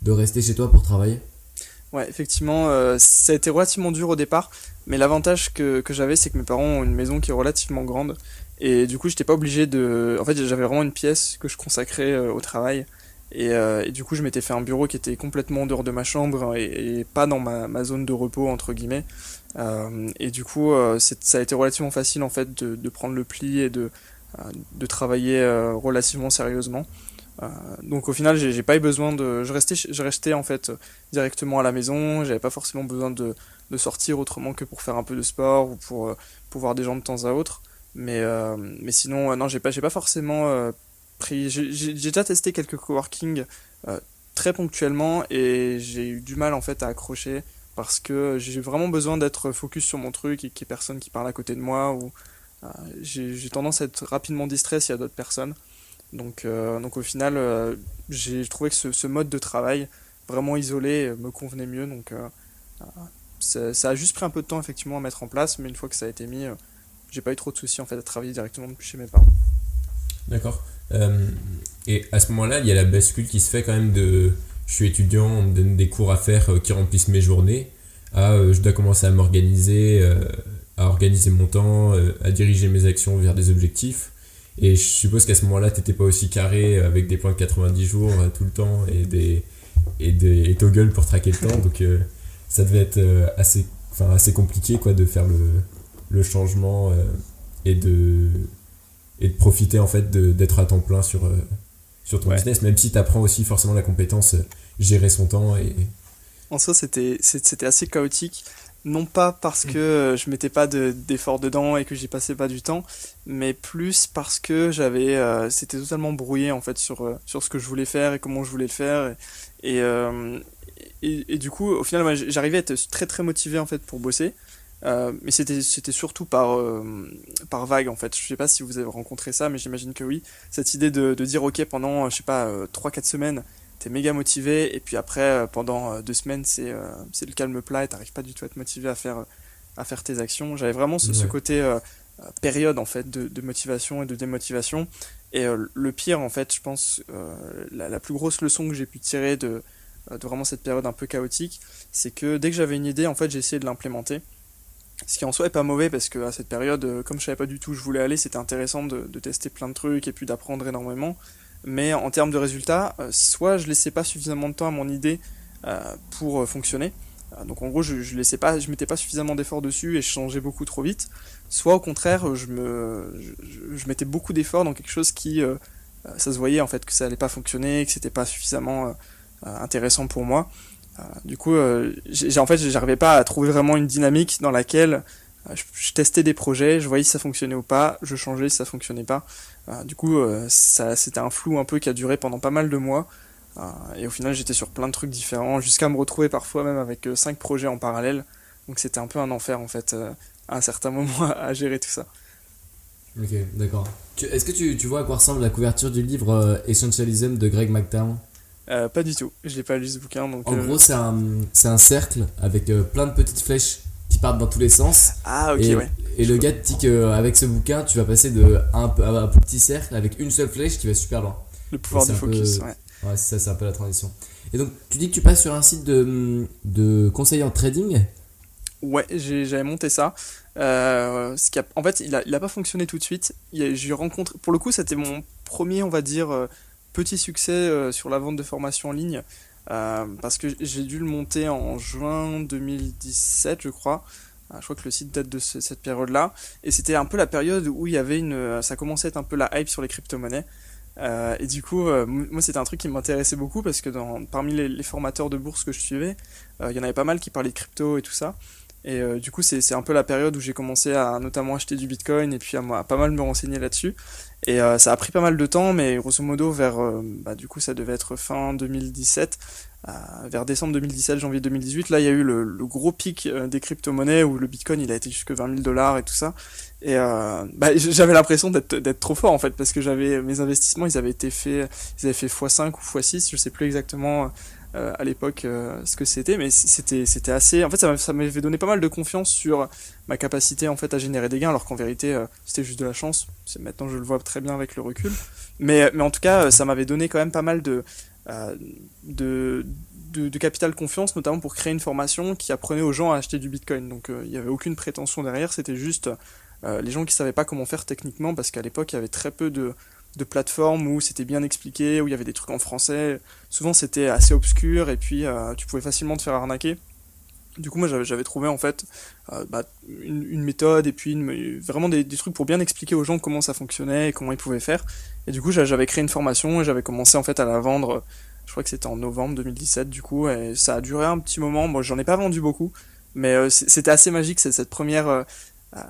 de rester chez toi pour travailler? Ouais, effectivement, ça a été relativement dur au départ, mais l'avantage que, que j'avais, c'est que mes parents ont une maison qui est relativement grande et du coup, j'étais pas obligé de. En fait, j'avais vraiment une pièce que je consacrais euh, au travail. Et, euh, et, du coup, je m'étais fait un bureau qui était complètement dehors de ma chambre et, pas dans ma, zone de repos, entre guillemets. Euh, et du coup, ça a été relativement facile, en fait, de, de prendre le pli et de, de travailler relativement sérieusement. donc au final, j'ai pas eu besoin de. Je restais, je restais en fait directement à la maison. J'avais pas forcément besoin de, de sortir autrement que pour faire un peu de sport ou pour, pour voir des gens de temps à autre. Mais, euh, mais sinon, euh, non, j'ai pas, pas forcément euh, pris. J'ai déjà testé quelques coworking très ponctuellement et j'ai eu du mal en fait à accrocher parce que j'ai vraiment besoin d'être focus sur mon truc et qu'il n'y ait personne qui parle à côté de moi ou j'ai tendance à être rapidement distrait s'il y a d'autres personnes. Donc, donc au final, j'ai trouvé que ce, mode de travail vraiment isolé me convenait mieux. Donc ça, a juste pris un peu de temps effectivement à mettre en place, mais une fois que ça a été mis, j'ai pas eu trop de soucis en fait à travailler directement chez mes parents. D'accord. Euh, et à ce moment-là, il y a la bascule qui se fait quand même de je suis étudiant, on me donne des cours à faire euh, qui remplissent mes journées, à euh, je dois commencer à m'organiser, à organiser mon temps, à diriger mes actions vers des objectifs. Et je suppose qu'à ce moment-là, tu n'étais pas aussi carré avec des points de 90 jours tout le temps et des, et des et toggles pour traquer le temps. Donc ça devait être assez, assez compliqué quoi, de faire le, le changement euh, et de et de profiter en fait d'être à temps plein sur, sur ton business, même si tu apprends aussi forcément la compétence gérer son temps et. En soi, c'était assez chaotique. Non pas parce que euh, je mettais pas d'efforts dedans et que j'y passais pas du temps, mais plus parce que j'avais, euh, c'était totalement brouillé en fait sur euh, sur ce que je voulais faire et comment je voulais le faire. Et et, et, du coup au final j'arrivais à être très très motivé en fait pour bosser, mais c'était surtout par par vague en fait. Je sais pas si vous avez rencontré ça, mais j'imagine que oui. Cette idée de, de dire ok pendant je sais pas 3-4 semaines t'es méga motivé et puis après euh, pendant euh, deux semaines c'est euh, le calme plat et t'arrives pas du tout à être motivé à faire à faire tes actions j'avais vraiment ce, côté période en fait de, de, motivation et de démotivation et le pire en fait je pense la, la, plus grosse leçon que j'ai pu tirer de, de vraiment cette période un peu chaotique c'est que dès que j'avais une idée en fait j'ai essayé de l'implémenter ce qui en soi est pas mauvais parce que à cette période comme je savais pas du tout où je voulais aller c'était intéressant de, tester plein de trucs et puis d'apprendre énormément mais en termes de résultats, euh, soit je laissais pas suffisamment de temps à mon idée euh, pour euh, fonctionner, donc en gros je, je laissais pas, je mettais pas suffisamment d'efforts dessus et je changeais beaucoup trop vite, soit au contraire je, mettais beaucoup d'efforts dans quelque chose qui, ça se voyait en fait que ça allait pas fonctionner, que c'était pas suffisamment intéressant pour moi. Du coup, j'ai en fait, j'arrivais pas à trouver vraiment une dynamique dans laquelle je, testais des projets, je voyais si ça fonctionnait ou pas, je changeais si ça fonctionnait pas. Euh, du coup, euh, c'était un flou un peu qui a duré pendant pas mal de mois. Euh, et au final, j'étais sur plein de trucs différents, jusqu'à me retrouver parfois même avec cinq projets en parallèle. Donc c'était un peu un enfer en fait, à un certain moment à gérer tout ça. Ok, d'accord. Est-ce que tu, tu, vois à quoi ressemble la couverture du livre Essentialism de Greg McTown? Pas du tout, je n'ai pas lu ce bouquin. Donc, en gros, c'est un, un, cercle avec plein de petites flèches qui partent dans tous les sens. Ah, ok, ouais. Et le gars te dit qu'avec ce bouquin, tu vas passer de un, un, petit cercle avec une seule flèche qui va super loin. Le pouvoir du focus, ouais. Ouais, ça, c'est un peu la transition. Et donc, tu dis que tu passes sur un site de, de en trading? Ouais, j'avais monté ça. Euh, ce qui a, en fait, il a, il a pas fonctionné tout de suite. J'ai rencontré, pour le coup, c'était mon premier, on va dire, euh, petit succès euh, sur la vente de formation en ligne. Euh, parce que j'ai dû le monter en juin 2017, je crois. Ah, je crois que le site date de cette période-là. Et c'était un peu la période où il y avait une, ça commençait à être un peu la hype sur les crypto-monnaies. Euh, et du coup, euh, moi, c'était un truc qui m'intéressait beaucoup parce que dans, parmi les, formateurs de bourse que je suivais, euh, il y en avait pas mal qui parlaient de crypto et tout ça. Et du coup, c'est un peu la période où j'ai commencé à notamment acheter du bitcoin et puis à, à pas mal me renseigner là-dessus. Et ça a pris pas mal de temps, mais grosso modo, vers, bah, du coup, ça devait être fin 2017 vers décembre 2017, janvier 2018, là il y a eu le, gros pic euh, des crypto-monnaies où le bitcoin il a été jusque 20 000 dollars et tout ça. Et euh, bah, j'avais l'impression d'être trop fort en fait parce que j'avais mes investissements ils avaient été faits, ils avaient fait x5 ou x6, je sais plus exactement euh, à l'époque ce que c'était, mais c'était c'était assez. En fait ça m'avait donné pas mal de confiance sur ma capacité en fait à générer des gains alors qu'en vérité c'était juste de la chance. Maintenant je le vois très bien avec le recul, mais en tout cas ça m'avait donné quand même pas mal de euh, de, de, capital confiance, notamment pour créer une formation qui apprenait aux gens à acheter du Bitcoin. Donc euh, il n'y avait aucune prétention derrière, c'était juste euh, les gens qui savaient pas comment faire techniquement, parce qu'à l'époque il y avait très peu de, de plateformes où c'était bien expliqué, où il y avait des trucs en français. Souvent c'était assez obscur et puis tu pouvais facilement te faire arnaquer. Du coup, moi, j'avais trouvé en fait bah, une, méthode et puis vraiment des, trucs pour bien expliquer aux gens comment ça fonctionnait et comment ils pouvaient faire. Et du coup, j'avais créé une formation et j'avais commencé en fait à la vendre. Je crois que c'était en novembre 2017 du coup, et ça a duré un petit moment. Moi, j'en ai pas vendu beaucoup, mais euh, c'était assez magique cette première euh, euh,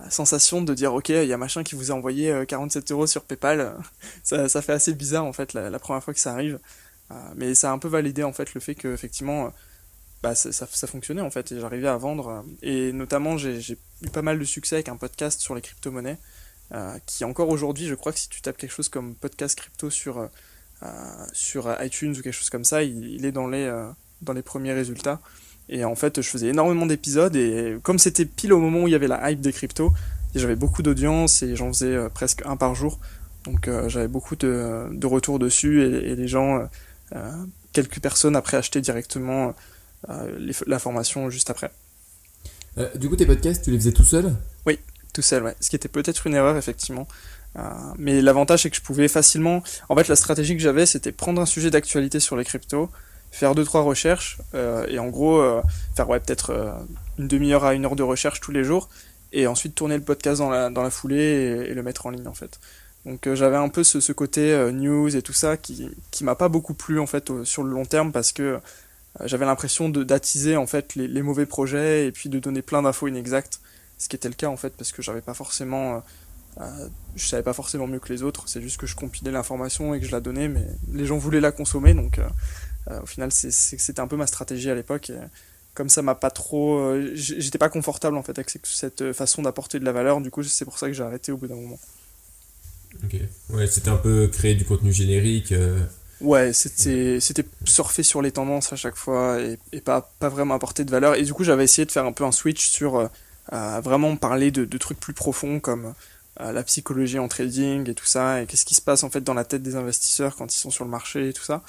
sensation de dire ok, il y a machin qui vous a envoyé 47 euros sur PayPal. ça, ça, fait assez bizarre en fait la, première fois que ça arrive, mais ça a un peu validé en fait le fait que effectivement bah, ça, ça, fonctionnait en fait et j'arrivais à vendre et notamment j'ai eu pas mal de succès avec un podcast sur les crypto-monnaies euh, qui encore aujourd'hui, je crois que si tu tapes quelque chose comme podcast crypto sur, euh, euh, sur iTunes ou quelque chose comme ça, il, est dans les, dans les premiers résultats. Et en fait, je faisais énormément d'épisodes et comme c'était pile au moment où il y avait la hype des cryptos, j'avais beaucoup d'audience et j'en faisais presque un par jour. Donc j'avais beaucoup de, de, retours dessus et, les gens, quelques personnes après achetaient directement la formation juste après. du coup, tes podcasts, tu les faisais tout seul? Oui, tout seul, ouais. Ce qui était peut-être une erreur, effectivement. Euh, mais l'avantage, c'est que je pouvais facilement. En fait, la stratégie que j'avais, c'était prendre un sujet d'actualité sur les cryptos, faire deux trois recherches, euh, et en gros, euh, faire ouais, peut-être une demi-heure à une heure de recherche tous les jours, et ensuite tourner le podcast dans la, dans la foulée et, le mettre en ligne, en fait. Donc euh, j'avais un peu ce, ce côté euh, news et tout ça qui, qui m'a pas beaucoup plu en fait sur le long terme parce que euh, j'avais l'impression de d'attiser en fait les, les mauvais projets et puis de donner plein d'infos inexactes, ce qui était le cas en fait parce que j'avais pas forcément, euh, euh, je savais pas forcément mieux que les autres, c'est juste que je compilais l'information et que je la donnais, mais les gens voulaient la consommer donc euh, euh, au final c'était un peu ma stratégie à l'époque. Comme ça m'a pas trop, euh, j'étais pas confortable en fait avec cette façon d'apporter de la valeur, du coup c'est pour ça que j'ai arrêté au bout d'un moment. Ok. Ouais, c'était un peu créer du contenu générique. euh, Ouais, c'était c'était surfer sur les tendances à chaque fois et, et pas, pas vraiment apporter de valeur. Et du coup, j'avais essayé de faire un peu un switch sur euh, euh, vraiment parler de, de trucs plus profonds comme euh, la psychologie en trading et tout ça, et qu'est-ce qui se passe en fait dans la tête des investisseurs quand ils sont sur le marché et tout ça.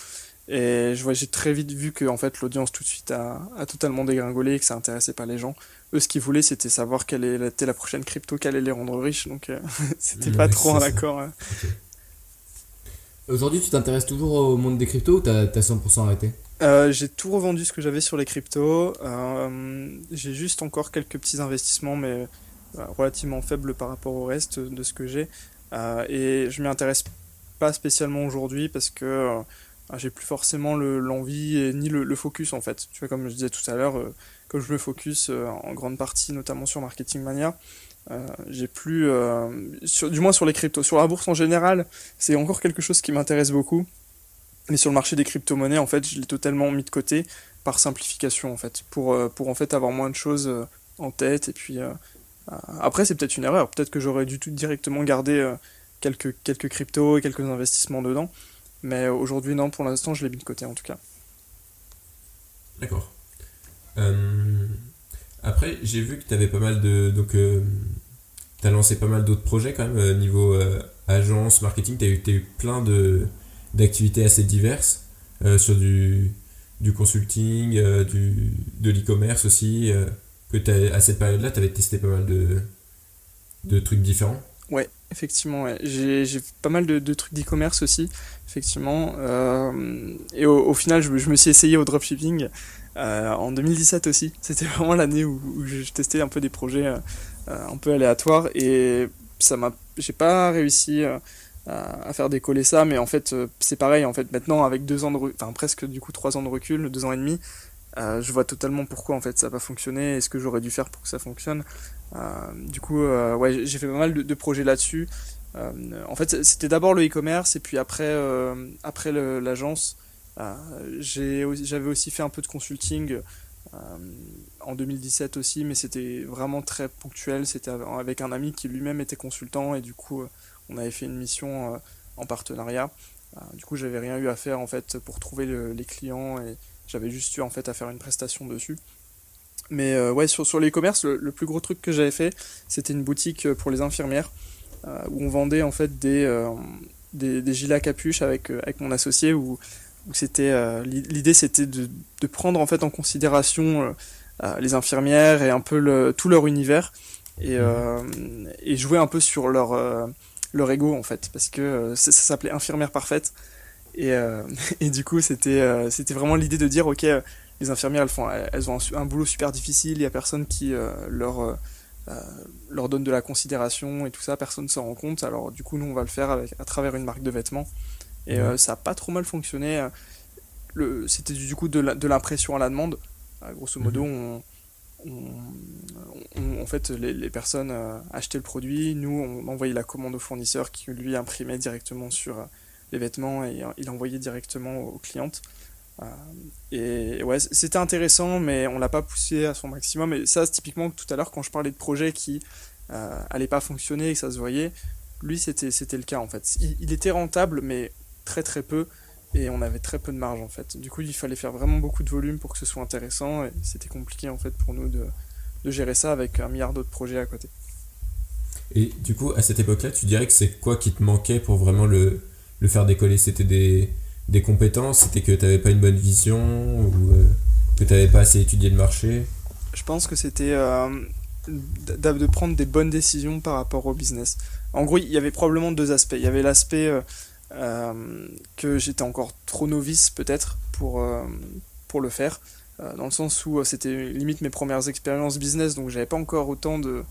Et je vois, j'ai très vite vu que en fait l'audience tout de suite a, a totalement dégringolé et que ça intéressait pas les gens. Eux, ce qu'ils voulaient, c'était savoir quelle était la prochaine crypto qui allait les rendre riches. Donc, euh, c'était pas trop en accord. hein. Aujourd'hui, tu t'intéresses toujours au monde des cryptos ou t'as t'as 100% arrêté? Euh, j'ai tout revendu ce que j'avais sur les cryptos. Euh, j'ai juste encore quelques petits investissements, mais euh, relativement faibles par rapport au reste de ce que j'ai. Et je m'y intéresse pas spécialement aujourd'hui parce que j'ai plus forcément le- l'envie ni le, focus en fait. Tu vois, comme je disais tout à l'heure, euh, comme je me focus euh, en grande partie notamment sur Marketing Mania, euh, j'ai plus, du moins sur les cryptos, sur la bourse en général, c'est encore quelque chose qui m'intéresse beaucoup. Mais sur le marché des crypto-monnaies, en fait, je l'ai totalement mis de côté par simplification, en fait, pour, pour en fait avoir moins de choses en tête. Et puis, après, c'est peut-être une erreur. Peut-être que j'aurais dû tout directement garder quelques, quelques cryptos et quelques investissements dedans. Mais euh, aujourd'hui, non, pour l'instant, je l'ai mis de côté, en tout cas. D'accord. Euh, après, j'ai vu que tu avais pas mal de. Donc, tu as lancé pas mal d'autres projets quand même, euh, niveau euh, agence, marketing. Tu as, eu t'as eu plein de, d'activités assez diverses euh, sur du, du consulting, euh, du, de l'e-commerce aussi. euh, que t'as- à cette période-là, tu avais testé pas mal de, de trucs différents. Ouais, effectivement, ouais. J'ai pas mal de, de trucs d'e-commerce aussi, effectivement. Euh, et au, final, je, me- suis essayé au dropshipping euh, en 2017 aussi. C'était vraiment l'année où, je testais un peu des projets euh, un peu aléatoires et ça m'a, j'ai pas réussi à, faire décoller ça, mais en fait, c'est pareil. En fait, maintenant, avec deux ans de, enfin presque du coup trois ans de recul, deux ans et demi, je vois totalement pourquoi en fait ça n'a pas fonctionné et ce que j'aurais dû faire pour que ça fonctionne. Du coup, ouais, j'ai fait pas mal de projets là-dessus. Euh, en fait, c'était d'abord le e-commerce et puis après, euh, après l'agence, euh, j'avais aussi fait un peu de consulting en 2017 aussi, mais c'était vraiment très ponctuel. C'était av- avec un ami qui lui-même était consultant et du coup, on avait fait une mission en partenariat. Du coup, j'avais rien eu à faire en fait pour trouver le- les clients et j'avais juste eu en fait à faire une prestation dessus. Mais ouais, sur, l'e-commerce, le, le plus gros truc que j'avais fait, c'était une boutique pour les infirmières où on vendait en fait des, euh, des, des gilets à capuche avec, euh, avec mon associé où, où c'était euh, l'i- l'idée c'était de, de prendre en fait en considération euh, euh, les infirmières et un peu le, tout leur univers et, euh, et jouer un peu sur leur, euh, leur ego en fait. Parce que euh, ça, ça s'appelait infirmière parfaite et, euh, et du coup c'était euh, c'était vraiment l'idée de dire ok euh, les infirmières elles font elles ont un, boulot super difficile il y a personne qui euh, leur euh, euh, leur donne de la considération et tout ça personne s'en rend compte. Alors du coup nous on va le faire avec à travers une marque de vêtements. Et euh, ça a pas trop mal fonctionné. Euh, le c'était du coup de la- de l'impression à la demande. Euh, grosso modo on on, on- en fait, les, les personnes euh, achetaient le produit, nous, on envoyait la commande au fournisseur qui, lui, imprimait directement sur euh, les vêtements et euh, il envoyait directement aux clientes. Euh, et ouais, c'était intéressant, mais on l'a pas poussé à son maximum. Et ça, typiquement tout à l'heure, quand je parlais de projets qui euh, allaient pas fonctionner et que ça se voyait, lui, c'était c'était le cas en fait. Il, il était rentable, mais très très peu. Et on avait très peu de marge en fait. Du coup, il fallait faire vraiment beaucoup de volume pour que ce soit intéressant. Et c'était compliqué en fait pour nous de, de gérer ça avec un milliard d'autres projets à côté. Et du coup, à cette époque-là, tu dirais que c'est quoi qui te manquait pour vraiment le, le faire décoller? C'était des, des compétences C'était que tu n'avais pas une bonne vision Ou euh, que tu n'avais pas assez étudié le marché? Je pense que c'était euh, de prendre des bonnes décisions par rapport au business. En gros, il y avait probablement deux aspects. Il y avait l'aspect euh, euh, que j'étais encore trop novice peut-être pour, pour le faire, dans le sens où c'était limite mes premières expériences business, donc j'avais pas encore autant de,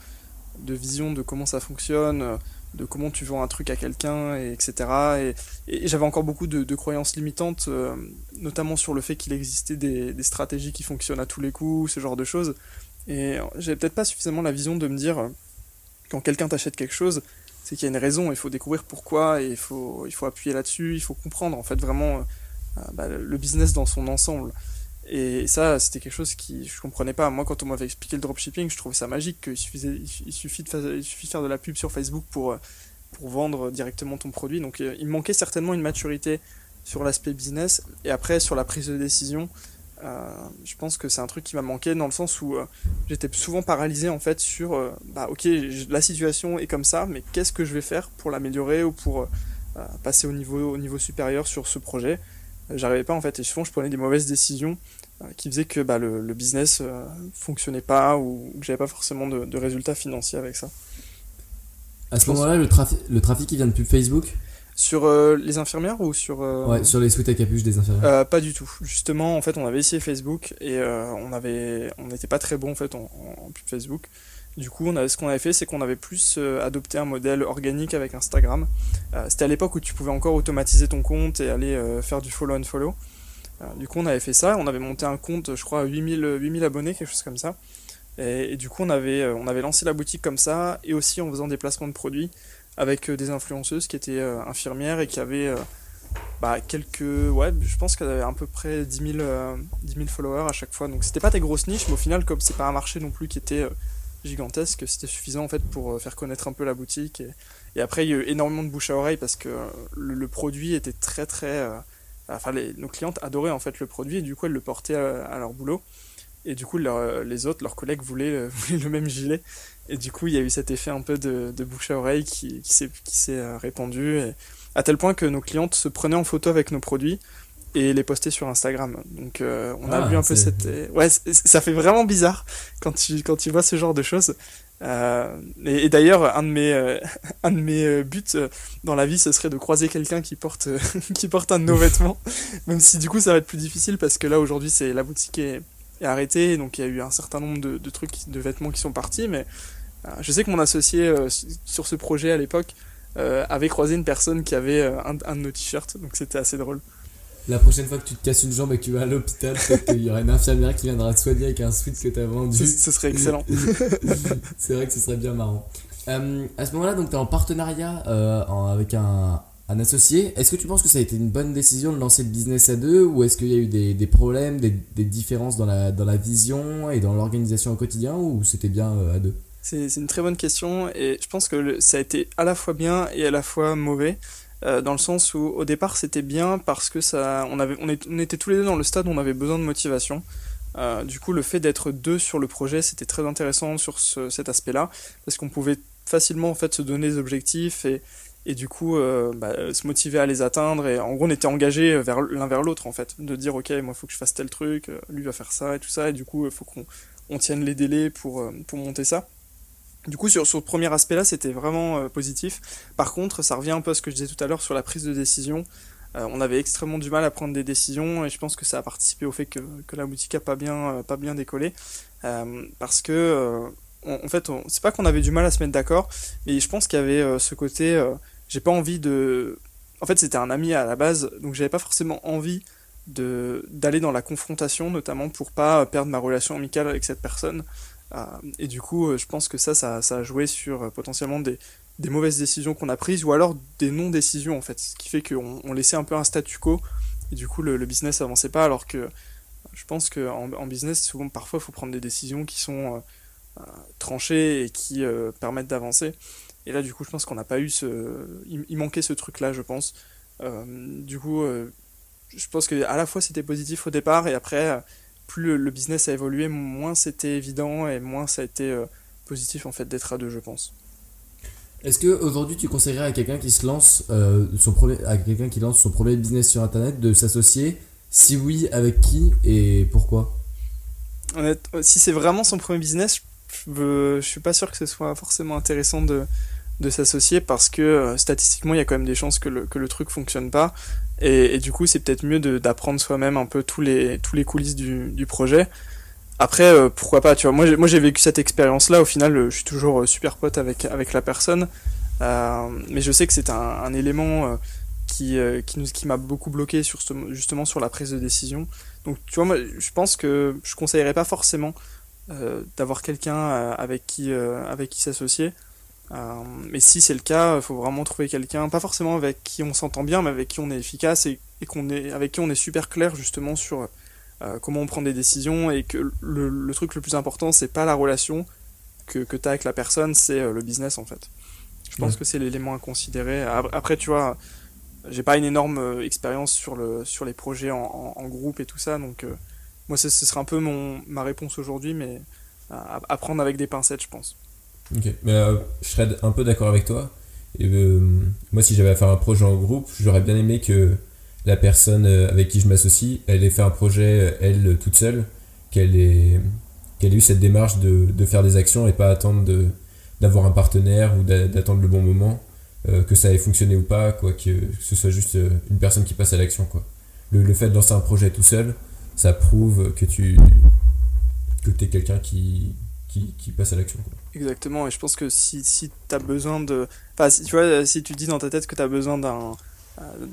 de vision de comment ça fonctionne. De comment tu vends un truc à quelqu'un, et etc. Et, j'avais encore beaucoup de, croyances limitantes, euh, notamment sur le fait qu'il existait des, stratégies qui fonctionnent à tous les coups, ce genre de choses. Et j'avais peut-être pas suffisamment la vision de me dire, quand quelqu'un t'achète quelque chose, c'est qu'il y a une raison, il faut découvrir pourquoi, et il faut, il faut appuyer là-dessus, il faut comprendre en fait vraiment euh, bah, le business dans son ensemble. Et ça, c'était quelque chose qui je comprenais pas. Moi, quand on m'avait expliqué le dropshipping, je trouvais ça magique qu'il suffisait, il suffit de faire, il suffit de faire de la pub sur Facebook pour, pour vendre directement ton produit. Donc, euh, il manquait certainement une maturité sur l'aspect business. Et après, sur la prise de décision, euh, je pense que c'est un truc qui m'a manqué dans le sens où j'étais souvent paralysé en fait sur, bah ok, la situation est comme ça, mais qu'est-ce que je vais faire pour l'améliorer ou pour passer au niveau, au niveau supérieur sur ce projet? J'arrivais pas en fait et souvent je prenais des mauvaises décisions euh, qui faisaient que bah, le, le, business euh, fonctionnait pas ou que j'avais pas forcément de, de, résultats financiers avec ça. À ce moment-là, le, trafic, le trafic qui vient de pub Facebook? Sur euh, les infirmières ou sur Ouais, sur les suites à capuche des infirmières. pas du tout. Justement, en fait, on avait essayé Facebook et on avait, on n'était pas très bon en fait en, en pub Facebook. Du coup, on ce qu'on avait fait, c'est qu'on avait plus euh, adopté un modèle organique avec Instagram. Euh, c'était à l'époque où tu pouvais encore automatiser ton compte et aller euh, faire du follow and follow. Du coup, on avait fait ça. On avait monté un compte, je crois, à 8000, 8000 abonnés, quelque chose comme ça. Et, du coup, on avait, on avait lancé la boutique comme ça, et aussi en faisant des placements de produits avec des influenceuses qui étaient infirmières et qui avaient bah, quelques. Ouais, je pense qu'elle avait à peu près 10 000, 10 000 followers à chaque fois. Donc, c'était pas des grosses niches, mais au final, comme c'est pas un marché non plus qui était gigantesque, c'était suffisant en fait pour euh, faire connaître un peu la boutique. Et, après, il y a eu énormément de bouche à oreille parce que le, produit était très très. Euh, enfin, les, nos clientes adoraient en fait le produit et du coup, elles le portaient à, leur boulot. Et du coup, les autres, leurs collègues voulaient, le même gilet. Et du coup, il y a eu cet effet un peu de, bouche à oreille qui, qui s'est euh, répandu. Et, à tel point que nos clientes se prenaient en photo avec nos produits et les poster sur Instagram. Donc euh, on a ah, vu un peu cette ouais ça fait vraiment bizarre quand tu quand tu vois ce genre de choses. Euh, et, d'ailleurs un de mes euh, un de mes buts dans la vie ce serait de croiser quelqu'un qui porte qui porte un de nos vêtements. Même si du coup ça va être plus difficile parce que là aujourd'hui c'est la boutique est, est, arrêtée. Donc il y a eu un certain nombre de, de trucs de vêtements qui sont partis. Mais je sais que mon associé sur ce projet à l'époque avait croisé une personne qui avait un de nos t-shirts. Donc c'était assez drôle. La prochaine fois que tu te casses une jambe et que tu vas à l'hôpital, peut-être qu'il y aura une infirmière qui viendra te soigner avec un sweat que tu as vendu. Ce, serait excellent. c'est vrai que ce serait bien marrant. Euh, à ce moment-là, donc tu es en partenariat euh, avec un, un associé. Est-ce que tu penses que ça a été une bonne décision de lancer le business à deux ou est-ce qu'il y a eu des, des problèmes, des, des, différences dans la, dans la vision et dans l'organisation au quotidien ou c'était bien euh, à deux? C'est une très bonne question et je pense que ça a été à la fois bien et à la fois mauvais. Euh, dans le sens où au départ c'était bien parce que ça, on, avait, on, était tous les deux dans le stade où on avait besoin de motivation. Euh, du coup, le fait d'être deux sur le projet, c'était très intéressant sur cet aspect-là, parce qu'on pouvait facilement en fait se donner des objectifs et, et du coup euh, bah, se motiver à les atteindre. Et en gros, on était engagés vers l'un vers l'autre en fait, de dire ok, moi il faut que je fasse tel truc, lui va faire ça et tout ça, et du coup il faut qu'on on tienne les délais pour, pour monter ça. Du coup, sur, ce premier aspect-là, c'était vraiment euh, positif. Par contre, ça revient un peu à ce que je disais tout à l'heure sur la prise de décision. Euh, on avait extrêmement du mal à prendre des décisions et je pense que ça a participé au fait que, la boutique a pas bien, euh, décollé. parce que, en fait, c'est pas qu'on avait du mal à se mettre d'accord, mais je pense qu'il y avait ce côté, j'ai pas envie de... En fait, c'était un ami à la base, donc j'avais pas forcément envie d'aller dans la confrontation, notamment pour pas perdre ma relation amicale avec cette personne. Euh, et du coup, euh, je pense que ça, ça, a joué sur euh, potentiellement des, mauvaises décisions qu'on a prises ou alors des non-décisions en fait, ce qui fait qu'on on laissait un peu un statu quo et du coup le, business avançait pas alors que je pense qu'en en business souvent parfois il faut prendre des décisions qui sont tranchées et qui permettent d'avancer. Et là du coup je pense qu'on n'a pas eu il, manquait ce truc là je pense. Du coup je pense que à la fois c'était positif au départ et après plus le, business a évolué, moins c'était évident et moins ça a été euh, positif en fait d'être à deux, je pense. Est-ce que aujourd'hui tu conseillerais à quelqu'un qui se lance euh, son premier, à quelqu'un qui lance son premier business sur internet de s'associer? Si oui, avec qui et pourquoi? Honnête, si c'est vraiment son premier business, je, je suis pas sûr que ce soit forcément intéressant de, de s'associer parce que euh, statistiquement il y a quand même des chances que le, que le truc fonctionne pas et, du coup c'est peut-être mieux d'apprendre soi-même un peu tous les tous les coulisses du, du projet après euh, pourquoi pas tu vois moi j'ai, vécu cette expérience là au final euh, je suis toujours super pote avec avec la personne mais je sais que c'est un, un, élément qui, qui, nous, qui m'a beaucoup bloqué sur ce, justement sur la prise de décision. Donc tu vois, moi, je pense que je conseillerais pas forcément d'avoir quelqu'un avec qui, avec qui s'associer. Euh, mais si c'est le cas, il faut vraiment trouver quelqu'un, pas forcément avec qui on s'entend bien, mais avec qui on est efficace et, qu'on est, avec qui on est super clair justement sur euh, comment on prend des décisions et que le, truc le plus important, c'est pas la relation que, que tu as avec la personne, c'est euh, le business en fait. Je pense que c'est l'élément à considérer. Après, tu vois, j'ai pas une énorme expérience sur, le, sur les projets en, groupe et tout ça, donc moi, ce serait un peu mon, ma réponse aujourd'hui, mais à prendre avec des pincettes, je pense. Ok, mais euh, je serais un peu d'accord avec toi. Euh, moi, si j'avais à faire un projet en groupe, j'aurais bien aimé que la personne euh, avec qui je m'associe, elle ait fait un projet, elle, toute seule, qu'elle ait, qu'elle ait eu cette démarche de, de, faire des actions et pas attendre d'avoir un partenaire ou d'attendre le bon moment, que ça ait fonctionné ou pas, quoi, que, ce soit juste une personne qui passe à l'action. Quoi. Le, le fait de lancer un projet tout seul, ça prouve que tu que es quelqu'un qui, qui, qui passe à l'action. Exactement, et je pense que si, si tu as besoin de. Enfin, si, tu vois, si tu dis dans ta tête que tu as besoin d'un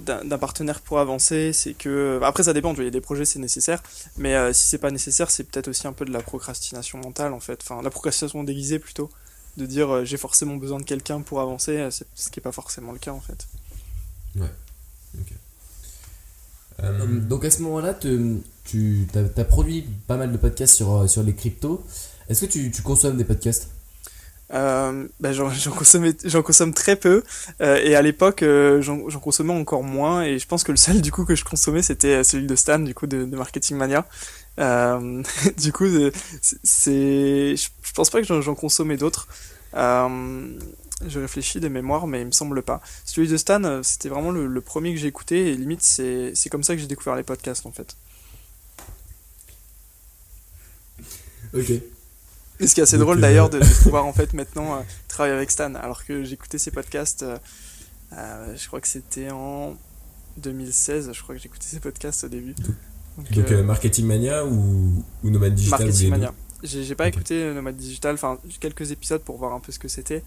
d'un partenaire pour avancer, c'est que après ça dépend, il y a des projets c'est nécessaire, mais euh, si c'est pas nécessaire, c'est peut-être aussi un peu de la procrastination mentale en fait, enfin la procrastination déguisée plutôt, de dire euh, j'ai forcément besoin de quelqu'un pour avancer, euh, ce qui est pas forcément le cas en fait. Ouais. Donc à ce moment-là, tu as, as, produit pas mal de podcasts sur, sur les cryptos. Est-ce que tu, tu, consommes des podcasts? Euh, bah, j'en, consomme très peu. Euh, et à l'époque euh, j'en, consommais encore moins. Et je pense que le seul du coup que je consommais c'était celui de Stan du coup de, de Marketing Mania. Euh, du coup c'est je pense pas que j'en, consommais d'autres. Je réfléchis des mémoires mais il me semble pas. Celui de Stan c'était vraiment le, le premier que j'ai écouté. Et limite c'est, c'est comme ça que j'ai découvert les podcasts en fait. Ok et ce qui est assez drôle d'ailleurs de, pouvoir en fait maintenant euh, travailler avec Stan, alors que j'écoutais ses podcasts, euh, euh, je crois que c'était en 2016, je crois que j'écoutais ses podcasts au début. Donc, Marketing Mania ou, ou Nomad Digital Marketing Mania. J'ai pas écouté Nomad Digital, enfin quelques épisodes pour voir un peu ce que c'était.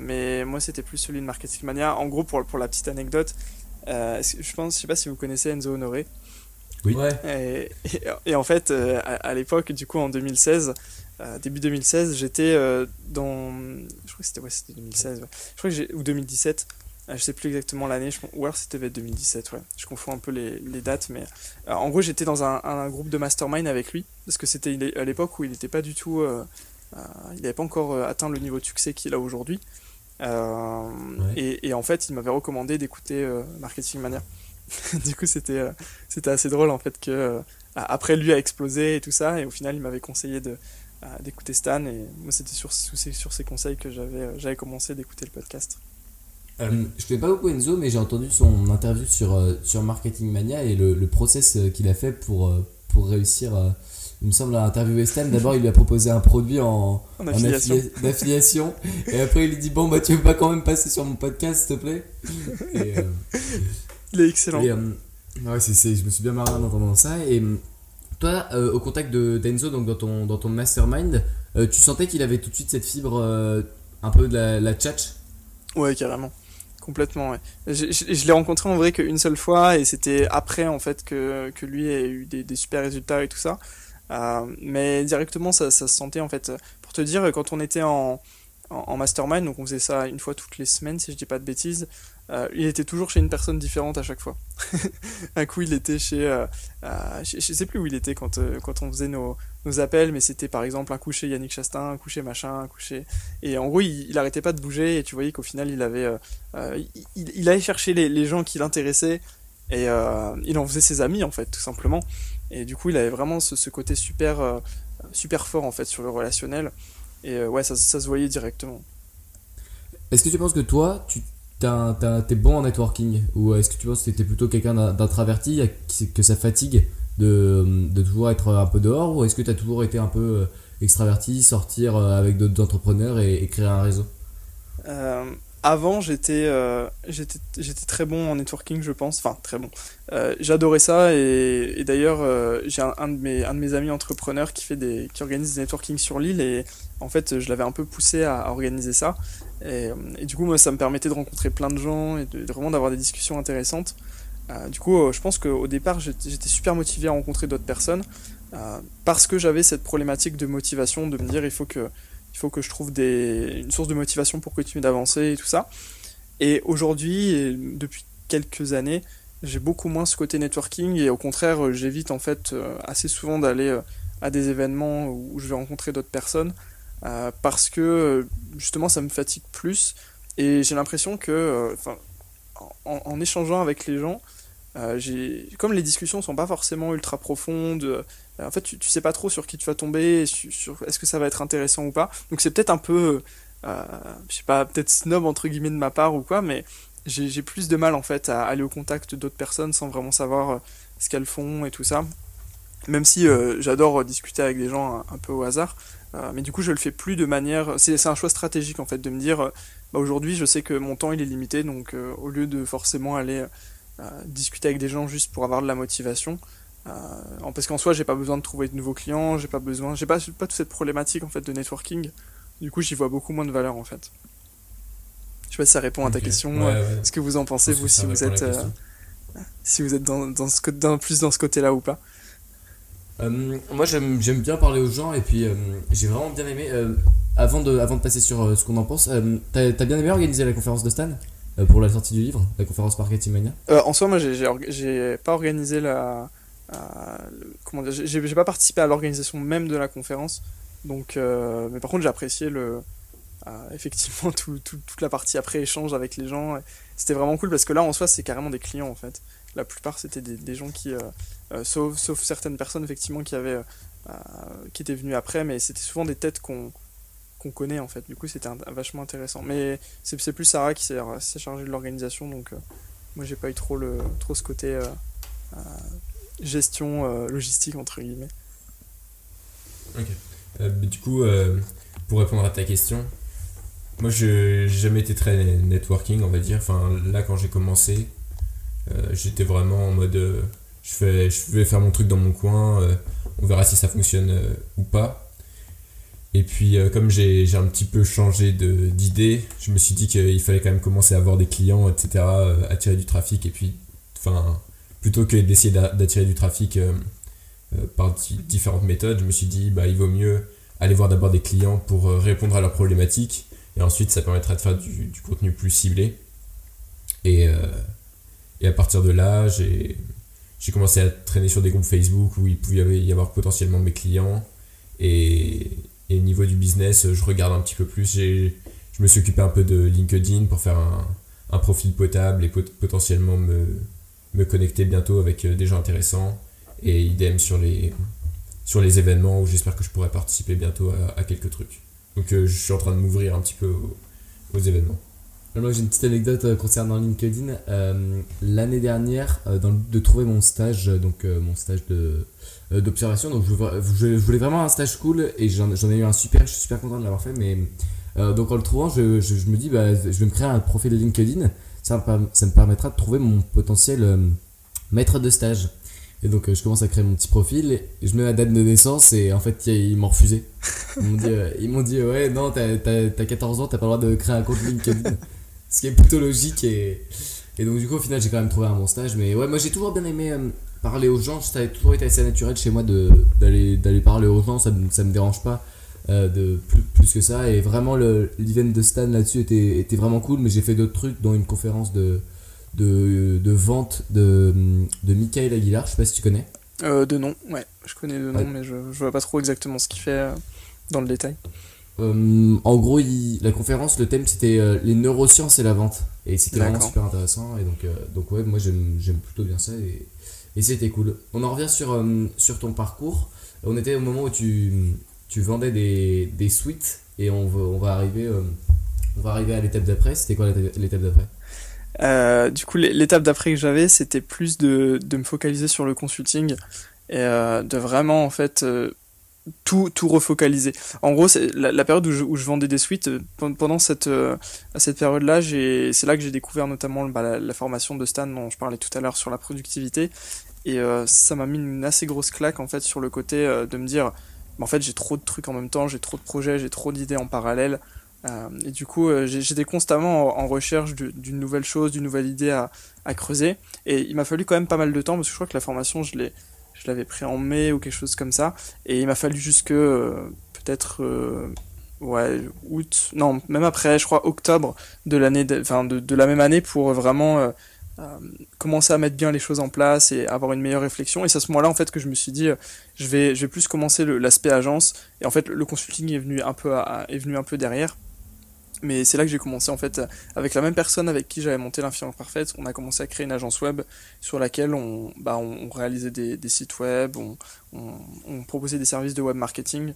mais moi c'était plus celui de Marketing Mania. En gros, pour, pour la petite anecdote, je pense, je sais pas si vous connaissez Enzo Honoré. Oui. Et, et, en fait, à l'époque, du coup, en 2016, euh, début 2016, j'étais euh, dans. Je crois que c'était ouais, 2016, je crois que j'ai ou 2017. Euh, je sais plus exactement l'année, ou alors c'était 2017, ouais. Je confonds un peu les, les dates, mais en gros j'étais dans un, un, groupe de mastermind avec lui, parce que c'était à l'époque où il n'était pas du tout, il n'avait pas encore atteint le niveau de succès qu'il a aujourd'hui. Et, et, en fait, il m'avait recommandé d'écouter Marketing Mania. du coup, c'était c'était assez drôle en fait que après lui a explosé et tout ça, et au final, il m'avait conseillé de d'écouter Stan et moi c'était sur, sur ces conseils que j'avais euh, j'avais commencé d'écouter le podcast. Euh, je connais pas beaucoup Enzo mais j'ai entendu son interview sur, euh, sur Marketing Mania et le, le process qu'il a fait pour, pour réussir il me semble à interviewer Stan. D'abord il lui a proposé un produit en, en affiliation. et après il lui dit bon bah tu veux pas quand même passer sur mon podcast s'il te plaît? Et, il est excellent. ouais, c'est, je me suis bien marré en entendant ça. Et toi, euh, au contact de d'Enzo, donc dans ton, dans ton mastermind, euh, tu sentais qu'il avait tout de suite cette fibre euh, un peu de la, la tchatch? Ouais, carrément. Complètement, ouais. Je, l'ai rencontré en vrai qu'une seule fois et c'était après en fait que, que lui ait eu des, des super résultats et tout ça. mais directement, ça, ça se sentait en fait. Pour te dire, quand on était en, en, mastermind, donc on faisait ça une fois toutes les semaines, si je dis pas de bêtises, euh, il était toujours chez une personne différente à chaque fois. un coup, il était chez, euh, euh, je, sais plus où il était quand, quand on faisait nos, nos appels, mais c'était par exemple un coup chez Yannick Chastain, un coup chez machin, un coup chez... Et en gros, il, il arrêtait pas de bouger, et tu voyais qu'au final, il avait... Il, allait chercher les, les gens qui l'intéressaient, et il en faisait ses amis, en fait, tout simplement. Et du coup, il avait vraiment ce, ce côté super, super fort, en fait, sur le relationnel. Et ouais, ça, ça se voyait directement. Est-ce que tu penses que toi, tu t'es bon en networking Ou est-ce que tu penses que t'es plutôt quelqu'un d'introverti, que ça fatigue de, de, toujours être un peu dehors Ou est-ce que tu as toujours été un peu euh, extraverti, sortir euh, avec d'autres entrepreneurs et, créer un réseau? Euh, avant, j'étais euh, très bon en networking, je pense. Enfin, très bon. J'adorais ça et, d'ailleurs, j'ai un, de mes un de mes amis entrepreneurs qui fait des qui organise des networking sur l'île et en fait, je l'avais un peu poussé à organiser ça. Et, et, du coup, ça me permettait de rencontrer plein de gens et vraiment d'avoir des discussions intéressantes. Euh, du coup, euh, je pense qu'au départ, j'étais super motivé à rencontrer d'autres personnes euh, parce que j'avais cette problématique de motivation, de me dire il faut que il faut que je trouve une source de motivation pour continuer d'avancer et tout ça. Et aujourd'hui, depuis quelques années, j'ai beaucoup moins ce côté networking et au contraire, j'évite en fait assez souvent d'aller à des événements où je vais rencontrer d'autres personnes euh, parce que justement ça me fatigue plus et j'ai l'impression que enfin en, échangeant avec les gens, euh, comme les discussions sont pas forcément ultra profondes, euh, en fait tu, tu, sais pas trop sur qui tu vas tomber, sur, est-ce que ça va être intéressant ou pas. Donc c'est peut-être un peu, euh, je sais pas, peut-être snob entre guillemets de ma part ou quoi, mais j'ai plus de mal en fait à aller au contact d'autres personnes sans vraiment savoir euh, ce qu'elles font et tout ça. Même si euh, j'adore discuter avec des gens un peu au hasard, mais du coup je le fais plus de manière. C'est un choix stratégique en fait de me dire, bah, aujourd'hui je sais que mon temps il est limité, donc au lieu de forcément aller discuter avec des gens juste pour avoir de la motivation. Euh, parce qu'en soi, j'ai pas besoin de trouver de nouveaux clients, j'ai pas besoin, j'ai pas, pas toute cette problématique en fait de networking. Du coup, j'y vois beaucoup moins de valeur en fait. Je sais pas si ça répond à ta question. Ouais, euh, ouais. Ce que vous en pensez pense vous si vous êtes euh, si vous êtes dans, dans ce dans, plus dans ce côté-là ou pas. Euh, moi j'aime bien parler aux gens et puis euh, j'ai vraiment bien aimé. euh, avant, de, avant de passer sur ce qu'on en pense, t'as as bien aimé organiser la conférence de Stan pour la sortie du livre, la conférence Marketing Mania? En soi, moi, j'ai- pas organisé la. comment j'ai pas participé à l'organisation même de la conférence. Donc, mais par contre, j'ai apprécié le, effectivement tout, tout- toute la partie après échange avec les gens. C'était vraiment cool parce que là, en soi, c'est carrément des clients en fait. La plupart, c'était des, gens qui, sauf, sauf certaines personnes effectivement qui avaient, euh, qui étaient venues après, mais c'était souvent des têtes qu'on qu'on connaît en fait. Du coup, c'était vachement intéressant. Mais c'est plus Sarah qui s'est chargée de l'organisation, donc. euh, moi, j'ai pas eu trop, le, trop ce côté euh, euh, gestion euh, logistique, entre guillemets. Euh, mais du coup, euh, pour répondre à ta question, moi je jamais été très networking, on va dire. Enfin, là, quand j'ai commencé, euh, j'étais vraiment en mode euh, je, fais, je vais faire mon truc dans mon coin, euh, on verra si ça fonctionne euh, ou pas. Et puis, euh, comme j'ai un petit peu changé d'idée, je me suis dit qu'il fallait quand même commencer à avoir des clients, etc., attirer du trafic. Et puis, plutôt que d'essayer d'a- d'attirer du trafic. par di- différentes méthodes, je me suis dit bah il vaut mieux aller voir d'abord des clients pour répondre à leurs problématiques et ensuite ça permettra de faire du, du contenu plus ciblé et, et à partir de là j'ai j'ai commencé à traîner sur des groupes Facebook où il pouvait y avoir potentiellement mes clients et, au niveau du business je regarde un petit peu plus je me suis occupé un peu de LinkedIn pour faire un, profil potable et pot- potentiellement me, me connecter bientôt avec euh, des gens intéressants et idem sur les, sur les événements où j'espère que je pourrai participer bientôt à, quelques trucs. Donc euh, je suis en train de m'ouvrir un petit peu aux événements. Moi j'ai une petite anecdote euh, concernant LinkedIn. Euh, L'année dernière, euh, dans le but de trouver mon stage, donc mon stage de d'observation, donc je, voulais- vraiment un stage cool et j'en ai eu un super, je suis super content de l'avoir fait. Mais donc en le trouvant, je, je, me dis bah, je vais me créer un profil de LinkedIn. Ça, me ça me permettra de trouver mon potentiel maître de stage. Et donc je commence à créer mon petit profil je mets ma date de naissance et en fait ils m'ont refusé. Ils m'ont dit, ils m'ont dit ouais non t'as 14 ans t'as pas le droit de créer un compte LinkedIn. Ce qui est plutôt logique et, et donc du coup au final j'ai quand même trouvé un bon stage. Mais ouais moi j'ai toujours bien aimé euh, parler aux gens. Ça a toujours été assez naturel chez moi d'aller parler aux gens. Ça, me- ça me dérange pas. euh, de plus, plus que ça et vraiment le l'event de Stan là-dessus était, était vraiment cool mais j'ai fait d'autres trucs dont une conférence de, de, de vente de, de Michael Aguilar je sais pas si tu connais Euh, de nom, ouais, je connais de nom, Ouais. mais je, je vois pas trop exactement ce qu'il fait euh, dans le détail. Euh, en gros, il- la conférence, le thème c'était euh, les neurosciences et la vente. Et c'était vraiment super intéressant. Et donc, euh, donc ouais, moi j'aime plutôt bien ça. Et, et c'était cool. On en revient sur, sur ton parcours. On était au moment où tu, tu vendais des, des suites. Et on va, on va arriver, on va arriver à l'étape d'après. C'était quoi l'étape d'après? Du coup, l'é- l'étape d'après que j'avais, c'était plus de, de me focaliser sur le consulting et de vraiment, en fait, tout, tout refocaliser. En gros, c'est la, période où je, vendais des suites, euh, pendant cette, euh, cette période-là, c'est là que j'ai découvert notamment bah, la, formation de Stan dont je parlais tout à l'heure sur la productivité. Et euh, ça m'a mis une assez grosse claque en fait sur le côté de me dire, bah, en fait j'ai trop de trucs en même temps, j'ai trop de projets, j'ai trop d'idées en parallèle. et du coup, j'étais constamment en, recherche d'une nouvelle chose, d'une nouvelle idée à creuser. Et il m'a fallu quand même pas mal de temps parce que je crois que la formation, je l'ai je l'avais pris en mai ou quelque chose comme ça. Et il m'a fallu jusque euh, peut-être euh, ouais août, non même après, je crois octobre de l'année, enfin de, de, la même année pour vraiment euh, commencer à mettre bien les choses en place et avoir une meilleure réflexion. Et c'est à ce moment-là en fait que je me suis dit, je vais je vais plus commencer l'aspect agence. Et en fait le consulting est venu un peu est venu un peu derrière. Mais c'est là que j'ai commencé en fait avec la même personne avec qui j'avais monté l'infirmière parfaite. On a commencé à créer une agence web sur laquelle on, bah, on, réalisait des, sites web, on, proposait des services de web marketing.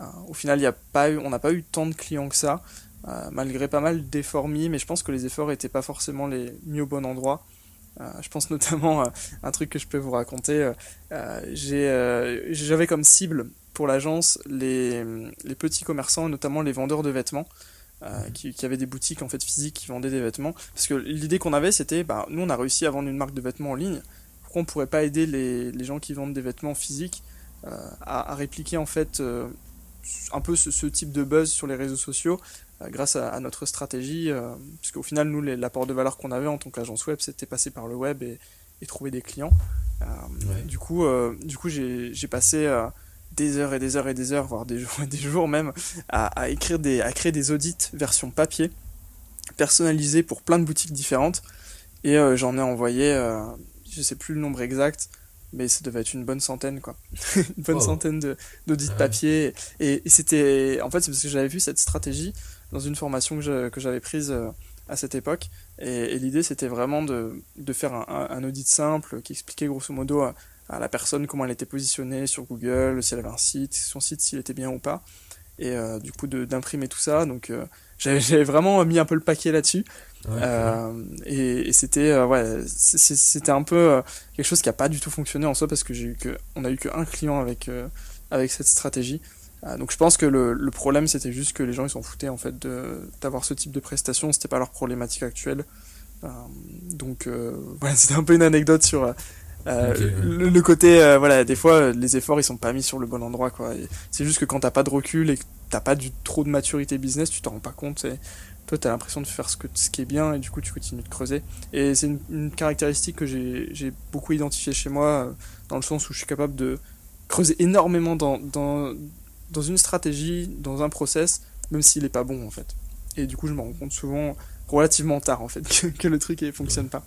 Euh, au final, y a pas eu, on n'a pas eu tant de clients que ça, euh, malgré pas mal d'efforts mis, mais je pense que les efforts n'étaient pas forcément les mis au bon endroit. Euh, je pense notamment à un truc que je peux vous raconter. J'avais comme cible pour l'agence les, les petits commerçants, notamment les vendeurs de vêtements. Euh, qui, qui, avait des boutiques en fait physiques qui vendaient des vêtements. Parce que l'idée qu'on avait, c'était, bah, nous on a réussi à vendre une marque de vêtements en ligne. Pourquoi on pourrait pas aider les, les gens qui vendent des vêtements physiques euh, à, à, répliquer en fait euh, un peu ce, ce, type de buzz sur les réseaux sociaux grâce à, à, notre stratégie euh, Parce qu'au final, nous, l'apport de valeur qu'on avait en tant qu'agence web, c'était passer par le web et, et trouver des clients. Ouais. Du coup, du coup, j'ai passé des heures et des heures et des heures, voire des jours et des jours même, à, à écrire des, à créer des audits version papier, personnalisés pour plein de boutiques différentes. Et euh, j'en ai envoyé, euh, je sais plus le nombre exact, mais ça devait être une bonne centaine, quoi. une bonne oh. centaine d'audits papier. Et, et c'était, en fait, c'est parce que j'avais vu cette stratégie dans une formation que j'avais prise euh, à cette époque. Et, et l'idée, c'était vraiment de, de faire un, un, audit simple qui expliquait grosso modo à, la personne, comment elle était positionnée sur Google, si elle avait un site, son site s'il était bien ou pas, et euh, du coup d'imprimer tout ça. Donc euh, j'avais vraiment mis un peu le paquet là-dessus. Ouais, euh, et, et c'était ouais, c'était un peu quelque chose qui a pas du tout fonctionné en soi parce que j'ai eu que on a eu qu'un client avec avec cette stratégie. donc je pense que le, le problème c'était juste que les gens ils s'en foutaient en fait d'avoir ce type de prestation, c'était pas leur problématique actuelle. donc ouais, c'était un peu une anecdote sur euh, okay, le, le, côté, euh, voilà, des fois, les efforts ils sont pas mis sur le bon endroit, quoi. C'est juste que quand t'as pas de recul et que t'as pas du, trop de maturité business, tu t'en rends pas compte. Et toi, t'as l'impression de faire ce, que, ce qui est bien et du coup, tu continues de creuser. Et c'est une, une, caractéristique que j'ai beaucoup identifiée chez moi, euh, dans le sens où je suis capable de creuser énormément dans, dans, dans une stratégie, dans un process, même s'il est pas bon, en fait. Et du coup, je me rends compte souvent, relativement tard, en fait, que, que le truc ne fonctionne pas.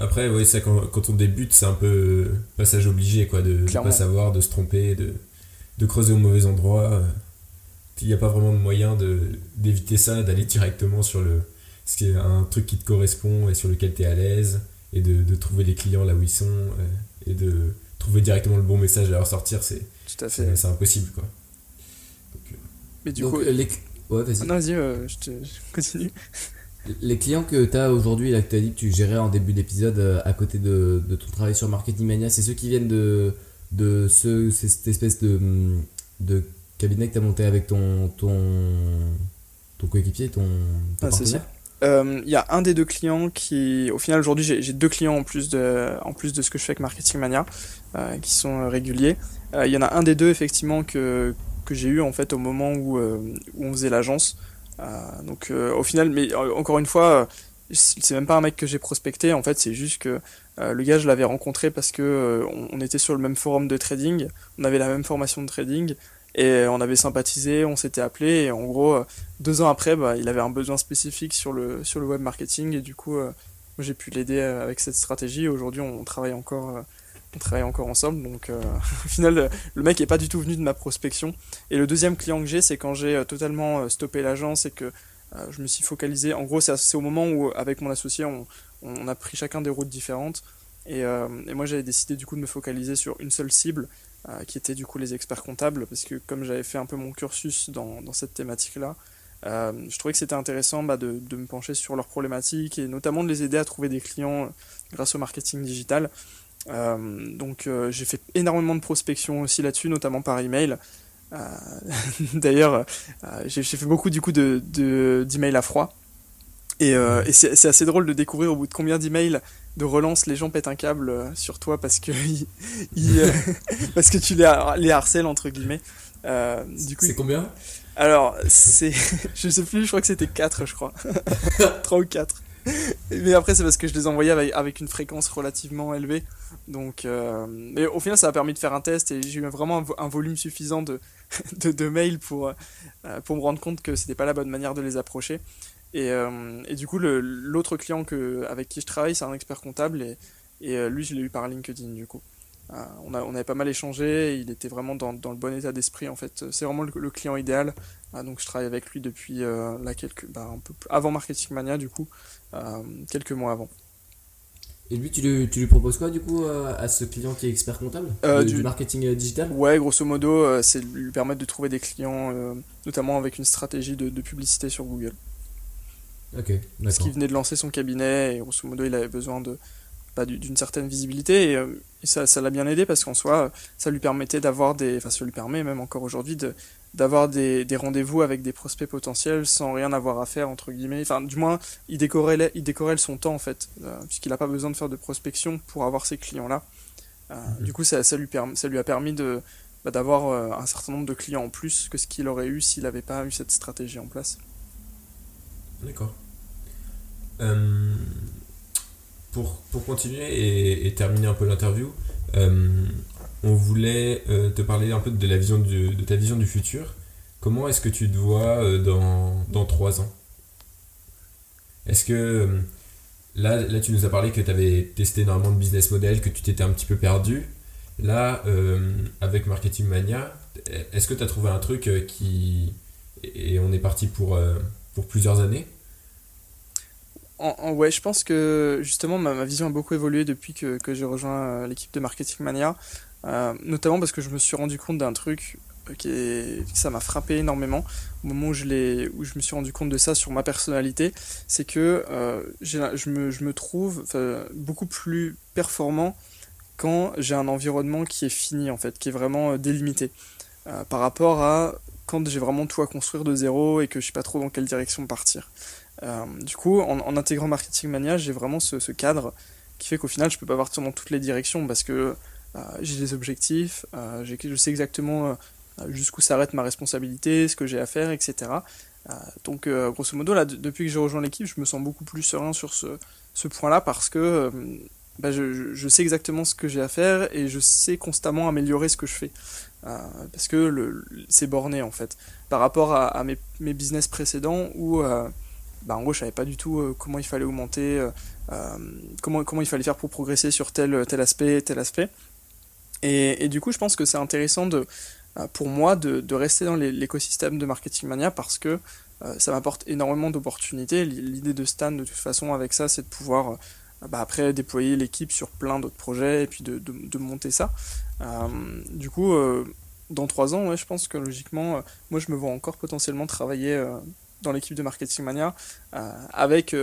Après, oui, ça, quand, quand on débute, c'est un peu passage obligé, quoi, de ne pas savoir, de se tromper, de, de creuser au mauvais endroit. Il n'y a pas vraiment de moyen d'éviter ça, d'aller directement sur le, ce qui est un truc qui te correspond et sur lequel tu es à l'aise, et de, de, trouver les clients là où ils sont, et de trouver directement le bon message à leur sortir, c'est impossible, quoi. Donc, Mais du Donc, coup, les... ouais, vas-y. Ah non, vas-y, euh, je, te... je continue. Les clients que tu as aujourd'hui, là, que tu as dit que tu gérais en début d'épisode euh, à côté de, de, ton travail sur Marketing Mania, c'est ceux qui viennent de, de ce, cette espèce de, de cabinet que tu as monté avec ton, ton, ton coéquipier, ton, ton ah, partenaire il euh, y a un des deux clients qui, au final, aujourd'hui, j'ai deux clients en plus de, en plus de ce que je fais avec Marketing Mania, euh, qui sont réguliers. Il euh, y en a un des deux, effectivement, que, que j'ai eu en fait au moment où, où on faisait l'agence. Euh, donc euh, au final, mais euh, encore une fois, c'est même pas un mec que j'ai prospecté. En fait, c'est juste que le gars, je l'avais rencontré parce que on, était sur le même forum de trading, on avait la même formation de trading et on avait sympathisé, on s'était appelé et en gros deux ans après, bah, il avait un besoin spécifique sur le sur le web marketing et du coup, j'ai pu l'aider avec cette stratégie. Aujourd'hui, on travaille encore on travaille encore ensemble. Donc euh, au final, le mec est pas du tout venu de ma prospection. Et le deuxième client que j'ai, c'est quand j'ai euh, totalement euh, stoppé l'agence et que je me suis focalisé. En gros, c'est au moment où, avec mon associé, on, a pris chacun des routes différentes. Et, moi, j'avais décidé du coup de me focaliser sur une seule cible, qui était du coup les experts comptables, parce que comme j'avais fait un peu mon cursus dans, cette thématique-là, je trouvais que c'était intéressant bah, de, me pencher sur leurs problématiques et notamment de les aider à trouver des clients grâce au marketing digital. Euh, donc euh, j'ai fait énormément de prospection aussi là-dessus, notamment par email. D'ailleurs, j'ai fait beaucoup du coup de d'emails à froid. Et, et c'est assez drôle de découvrir au bout de combien d'emails de relance, les gens pètent un câble sur toi parce que, parce que tu les, les harcèles, entre guillemets. coup, c'est combien? Alors, c'est. Je sais plus, je crois que c'était 4, je crois. 3 ou 4. Mais après, c'est parce que je les envoyais avec, une fréquence relativement élevée. Donc, euh, mais au final, ça a permis de faire un test et j'ai eu vraiment un, volume suffisant de, de, de, mails pour, euh, pour me rendre compte que c'était pas la bonne manière de les approcher. Et, euh, et du coup, l'autre client que, avec qui je travaille, c'est un expert comptable et, et lui, je l'ai eu par LinkedIn du coup. On, a, on avait pas mal échangé, il était vraiment dans, dans le bon état d'esprit en fait. C'est vraiment le, client idéal. donc je travaille avec lui depuis là, quelques, bah, un peu avant Marketing Mania du coup, quelques mois avant. Et lui, tu lui, tu lui, proposes quoi du coup euh, à ce client qui est expert comptable euh, du, marketing euh, digital? Ouais, grosso modo, c'est lui permettre de trouver des clients, notamment avec une stratégie de, publicité sur Google. Ok. Parce qu'il venait de lancer son cabinet et grosso modo, il avait besoin de bah, d'une certaine visibilité et, ça, ça l'a bien aidé parce qu'en soi, ça lui permettait d'avoir des. Enfin, ça lui permet même encore aujourd'hui de, d'avoir des, des rendez-vous avec des prospects potentiels sans rien avoir à faire entre guillemets enfin du moins il décorrèle il décorrèle son temps en fait euh, puisqu'il n'a pas besoin de faire de prospection pour avoir ces clients là euh, mhm. du coup ça, ça, lui ça lui a permis de bah, d'avoir euh, un certain nombre de clients en plus que ce qu'il aurait eu s'il n'avait pas eu cette stratégie en place d'accord pour, pour continuer et, terminer un peu l'interview on voulait euh, te parler un peu de, la vision de, ta vision du futur. Comment est-ce que tu te vois euh, dans, dans 3 ans? Est-ce que euh, là, là, tu nous as parlé que tu avais testé énormément de business model, que tu t'étais un petit peu perdu. Là, avec Marketing Mania, est-ce que tu as trouvé un truc qui. Et on est parti pour, pour plusieurs années? En, ouais, je pense que justement ma, vision a beaucoup évolué depuis que, que j'ai rejoint l'équipe de Marketing Mania. Euh, notamment parce que je me suis rendu compte d'un truc euh, qui ça m'a frappé énormément au moment où je, où je me suis rendu compte de ça sur ma personnalité, c'est que euh, je, me, je me trouve beaucoup plus performant quand j'ai un environnement qui est fini en fait, qui est vraiment délimité. par rapport à quand j'ai vraiment tout à construire de zéro et que je sais pas trop dans quelle direction partir. Du coup, en, intégrant Marketing Mania, j'ai vraiment ce, cadre qui fait qu'au final, je peux pas partir dans toutes les directions parce que euh, j'ai des objectifs, euh, je sais exactement euh, jusqu'où s'arrête ma responsabilité, ce que j'ai à faire, etc. donc, grosso modo, là, depuis que j'ai rejoint l'équipe, je me sens beaucoup plus serein sur ce, point-là parce que bah, je, sais exactement ce que j'ai à faire et je sais constamment améliorer ce que je fais. parce que c'est borné en fait. Par rapport à, mes, business précédents où, bah, en gros, je savais pas du tout comment il fallait augmenter, comment, comment il fallait faire pour progresser sur tel, tel aspect, tel aspect. Et, du coup, je pense que c'est intéressant euh, pour moi de, rester dans l'écosystème de Marketing Mania parce que euh, ça m'apporte énormément d'opportunités. L'idée de Stan, de toute façon, avec ça, c'est de pouvoir euh, bah, après déployer l'équipe sur plein d'autres projets et puis de, de, monter ça. du coup, dans trois ans, je pense que logiquement, moi, je me vois encore potentiellement travailler dans l'équipe de Marketing Mania avec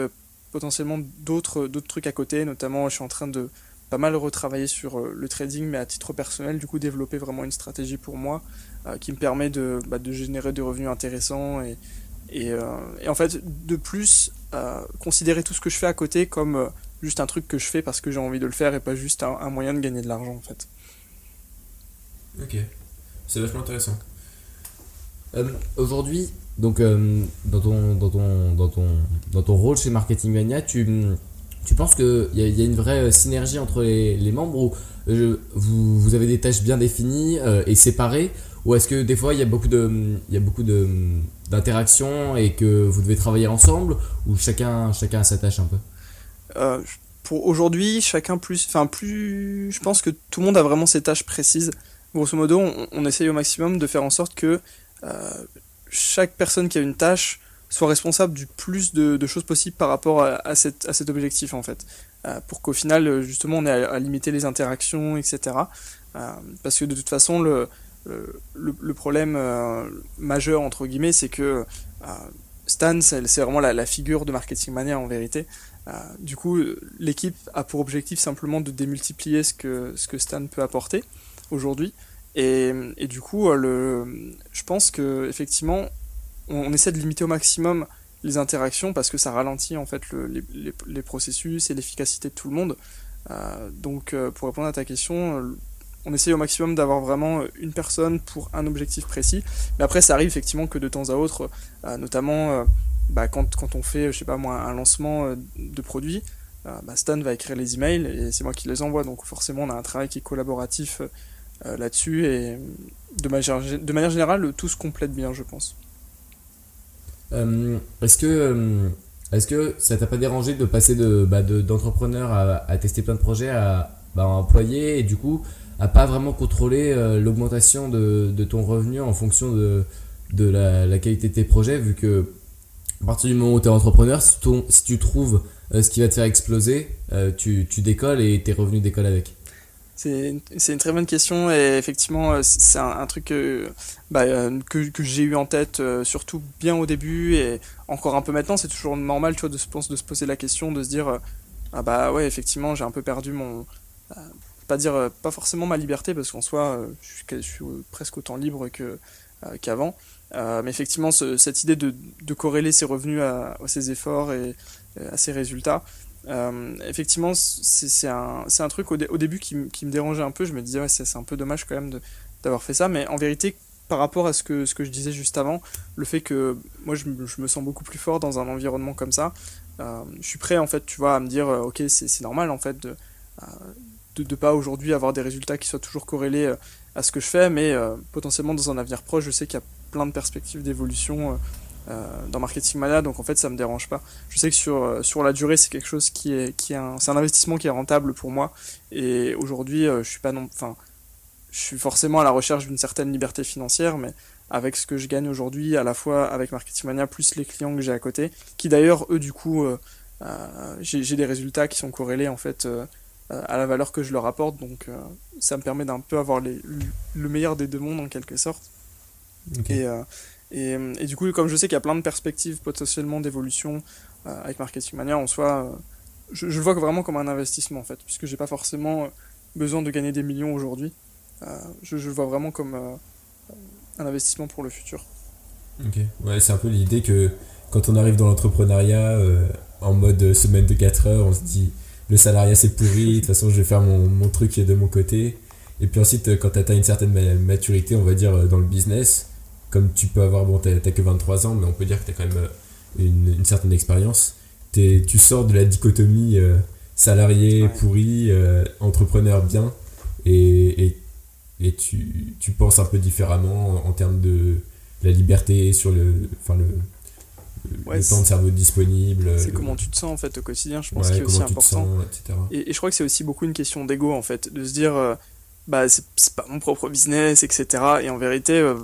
potentiellement d'autres trucs à côté. Notamment, je suis en train de pas mal retravaillé sur euh, le trading, mais à titre personnel, du coup développer vraiment une stratégie pour moi euh, qui me permet de, bah, de, générer des revenus intéressants et, euh, et en fait de plus considérer tout ce que je fais à côté comme juste un truc que je fais parce que j'ai envie de le faire et pas juste un, moyen de gagner de l'argent en fait. Ok, c'est vachement intéressant. Aujourd'hui, donc dans, ton, dans, ton, dans, ton, dans ton rôle chez Marketing Mania, tu penses qu'il y, y, a une vraie euh, synergie entre les, membres ou euh, vous, vous, avez des tâches bien définies euh, et séparées? Ou est-ce que des fois il y a beaucoup a d'interactions et que vous devez travailler ensemble? Ou chacun chacun a sa tâche un peu? Pour aujourd'hui chacun plus enfin plus je pense que tout le monde a vraiment ses tâches précises. Grosso modo on essaye au maximum de faire en sorte que chaque personne qui a une tâche soit responsable du plus de, choses possibles par rapport à, cet objectif en fait. Euh, pour qu'au final euh, justement on ait à, limiter les interactions, etc. Euh, parce que de toute façon le, problème majeur entre guillemets c'est que Stan c'est vraiment la, figure de Marketing Mania en vérité. du coup l'équipe a pour objectif simplement de démultiplier ce que Stan peut apporter aujourd'hui Et, du coup, le, je pense que effectivement, on, essaie de limiter au maximum les interactions parce que ça ralentit en fait le, les, les, processus et l'efficacité de tout le monde. Euh, donc, pour répondre à ta question, on essaye au maximum d'avoir vraiment une personne pour un objectif précis. Mais après, ça arrive effectivement que de temps à autre, euh, notamment euh, bah, quand, quand, on fait, je sais pas moi, un lancement euh, de produit, bah, Stan va écrire les emails et c'est moi qui les envoie. Donc forcément, on a un travail qui est collaboratif là-dessus et de manière, de manière générale, tout se complète bien, je pense. est-ce que est-ce que ça t'a pas dérangé de passer de, bah, d'entrepreneur à, tester plein de projets à, bah, employé et du coup à pas vraiment contrôler euh, l'augmentation de, de, ton revenu en fonction de, de la, qualité de tes projets, vu que à partir du moment où tu es entrepreneur, si, si tu trouves euh, ce qui va te faire exploser, euh, tu, tu, décolles et tes revenus décollent avec? C'est une très bonne question et effectivement c'est un, truc que, bah, que, que j'ai eu en tête surtout bien au début et encore un peu maintenant. C'est toujours normal de, se, poser la question de se dire ah bah ouais effectivement j'ai un peu perdu mon pas dire euh, pas forcément ma liberté parce qu'en soi euh, je suis, presque autant libre que euh, qu'avant. Mais effectivement cette idée de, de, corréler ses revenus à, ses efforts et à ses résultats effectivement c'est un, truc au, début qui, me dérangeait un peu. Je me disais ouais c'est un peu dommage quand même d'avoir fait ça. Mais en vérité par rapport à ce que, je disais juste avant, le fait que moi je, me sens beaucoup plus fort dans un environnement comme ça, je suis prêt en fait, tu vois, à me dire, ok, c'est normal en fait de, de ne pas aujourd'hui avoir des résultats qui soient toujours corrélés euh, à ce que je fais, mais euh, potentiellement dans un avenir proche, je sais qu'il y a plein de perspectives d'évolution euh, dans Marketing Mania, donc en fait ça me dérange pas. Je sais que sur, sur la durée, c'est quelque chose qui est, qui est un, c'est un investissement qui est rentable pour moi, et aujourd'hui, je suis pas non, enfin, je suis forcément à la recherche d'une certaine liberté financière, mais avec ce que je gagne aujourd'hui, à la fois avec Marketing Mania plus les clients que j'ai à côté, qui d'ailleurs eux du coup, j'ai des résultats qui sont corrélés en fait euh, à la valeur que je leur apporte. Donc euh, ça me permet d'un peu avoir les, le meilleur des deux mondes en quelque sorte. Et, euh, et, et, du coup, comme je sais qu'il y a plein de perspectives potentiellement d'évolution avec Marketing Mania, en soi, je, je, le vois vraiment comme un investissement en fait, puisque j'ai pas forcément besoin de gagner des millions aujourd'hui. je, le vois vraiment comme un investissement pour le futur. Ok, ouais, c'est un peu l'idée que quand on arrive dans l'entrepreneuriat en mode semaine de 4 heures, on se dit le salariat c'est pourri, de toute façon je vais faire mon, mon truc de mon côté. Et puis ensuite, quand tu atteins une certaine maturité, on va dire, euh, dans le business, comme tu peux avoir, bon, t'as que 23 ans, mais on peut dire que tu as quand même euh, une, une certaine expérience, tu sors de la dichotomie euh, salarié pourri, entrepreneur bien, et, et, et tu, tu, penses un peu différemment en, en termes de la liberté sur le, enfin le, le temps de cerveau disponible. C'est comment tu te sens en fait au quotidien, je pense, qui est aussi important. et, je crois que c'est aussi beaucoup une question d'ego en fait, de se dire, euh, bah c'est pas mon propre business, etc. Et en vérité, euh,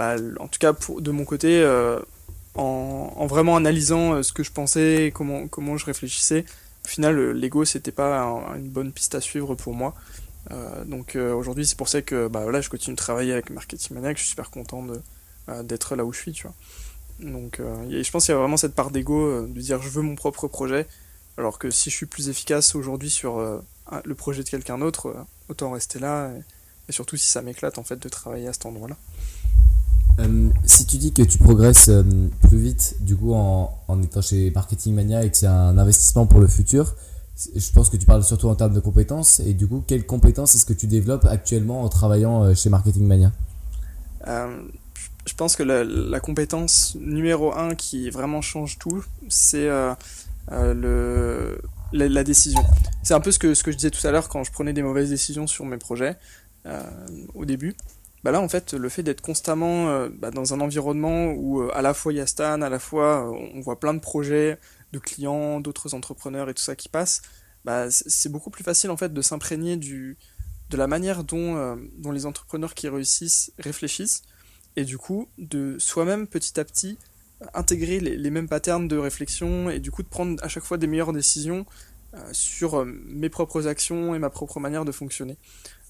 bah, en tout cas de mon côté, euh, en, en, vraiment analysant ce que je pensais, comment, comment je réfléchissais, au final, l'ego c'était pas une bonne piste à suivre pour moi. donc aujourd'hui, c'est pour ça que bah, je continue de travailler avec Marketing Mania, je suis super content d'être là où je suis. Donc euh, je pense qu'il y a vraiment cette part d'ego euh, de dire je veux mon propre projet, alors que si je suis plus efficace aujourd'hui sur euh, le projet de quelqu'un d'autre, autant rester là, et, surtout si ça m'éclate en fait de travailler à cet endroit-là. Si tu dis que tu progresses plus vite du coup en, étant chez Marketing Mania et que c'est un investissement pour le futur, je pense que tu parles surtout en termes de compétences et du coup quelles compétences est-ce que tu développes actuellement en travaillant chez Marketing Mania? Je pense que la, compétence numéro un qui vraiment change tout, c'est euh, euh, le, la, décision. C'est un peu ce que, ce que je disais tout à l'heure quand je prenais des mauvaises décisions sur mes projets euh, au début. Bah là, en fait, le fait d'être constamment bah, dans un environnement où à la fois il y a Stan, à la fois on voit plein de projets de clients, d'autres entrepreneurs et tout ça qui passe, bah, c'est beaucoup plus facile en fait de s'imprégner du de la manière dont, dont les entrepreneurs qui réussissent réfléchissent et du coup de soi-même petit à petit intégrer les, mêmes patterns de réflexion et du coup de prendre à chaque fois des meilleures décisions euh, sur euh, mes propres actions et ma propre manière de fonctionner.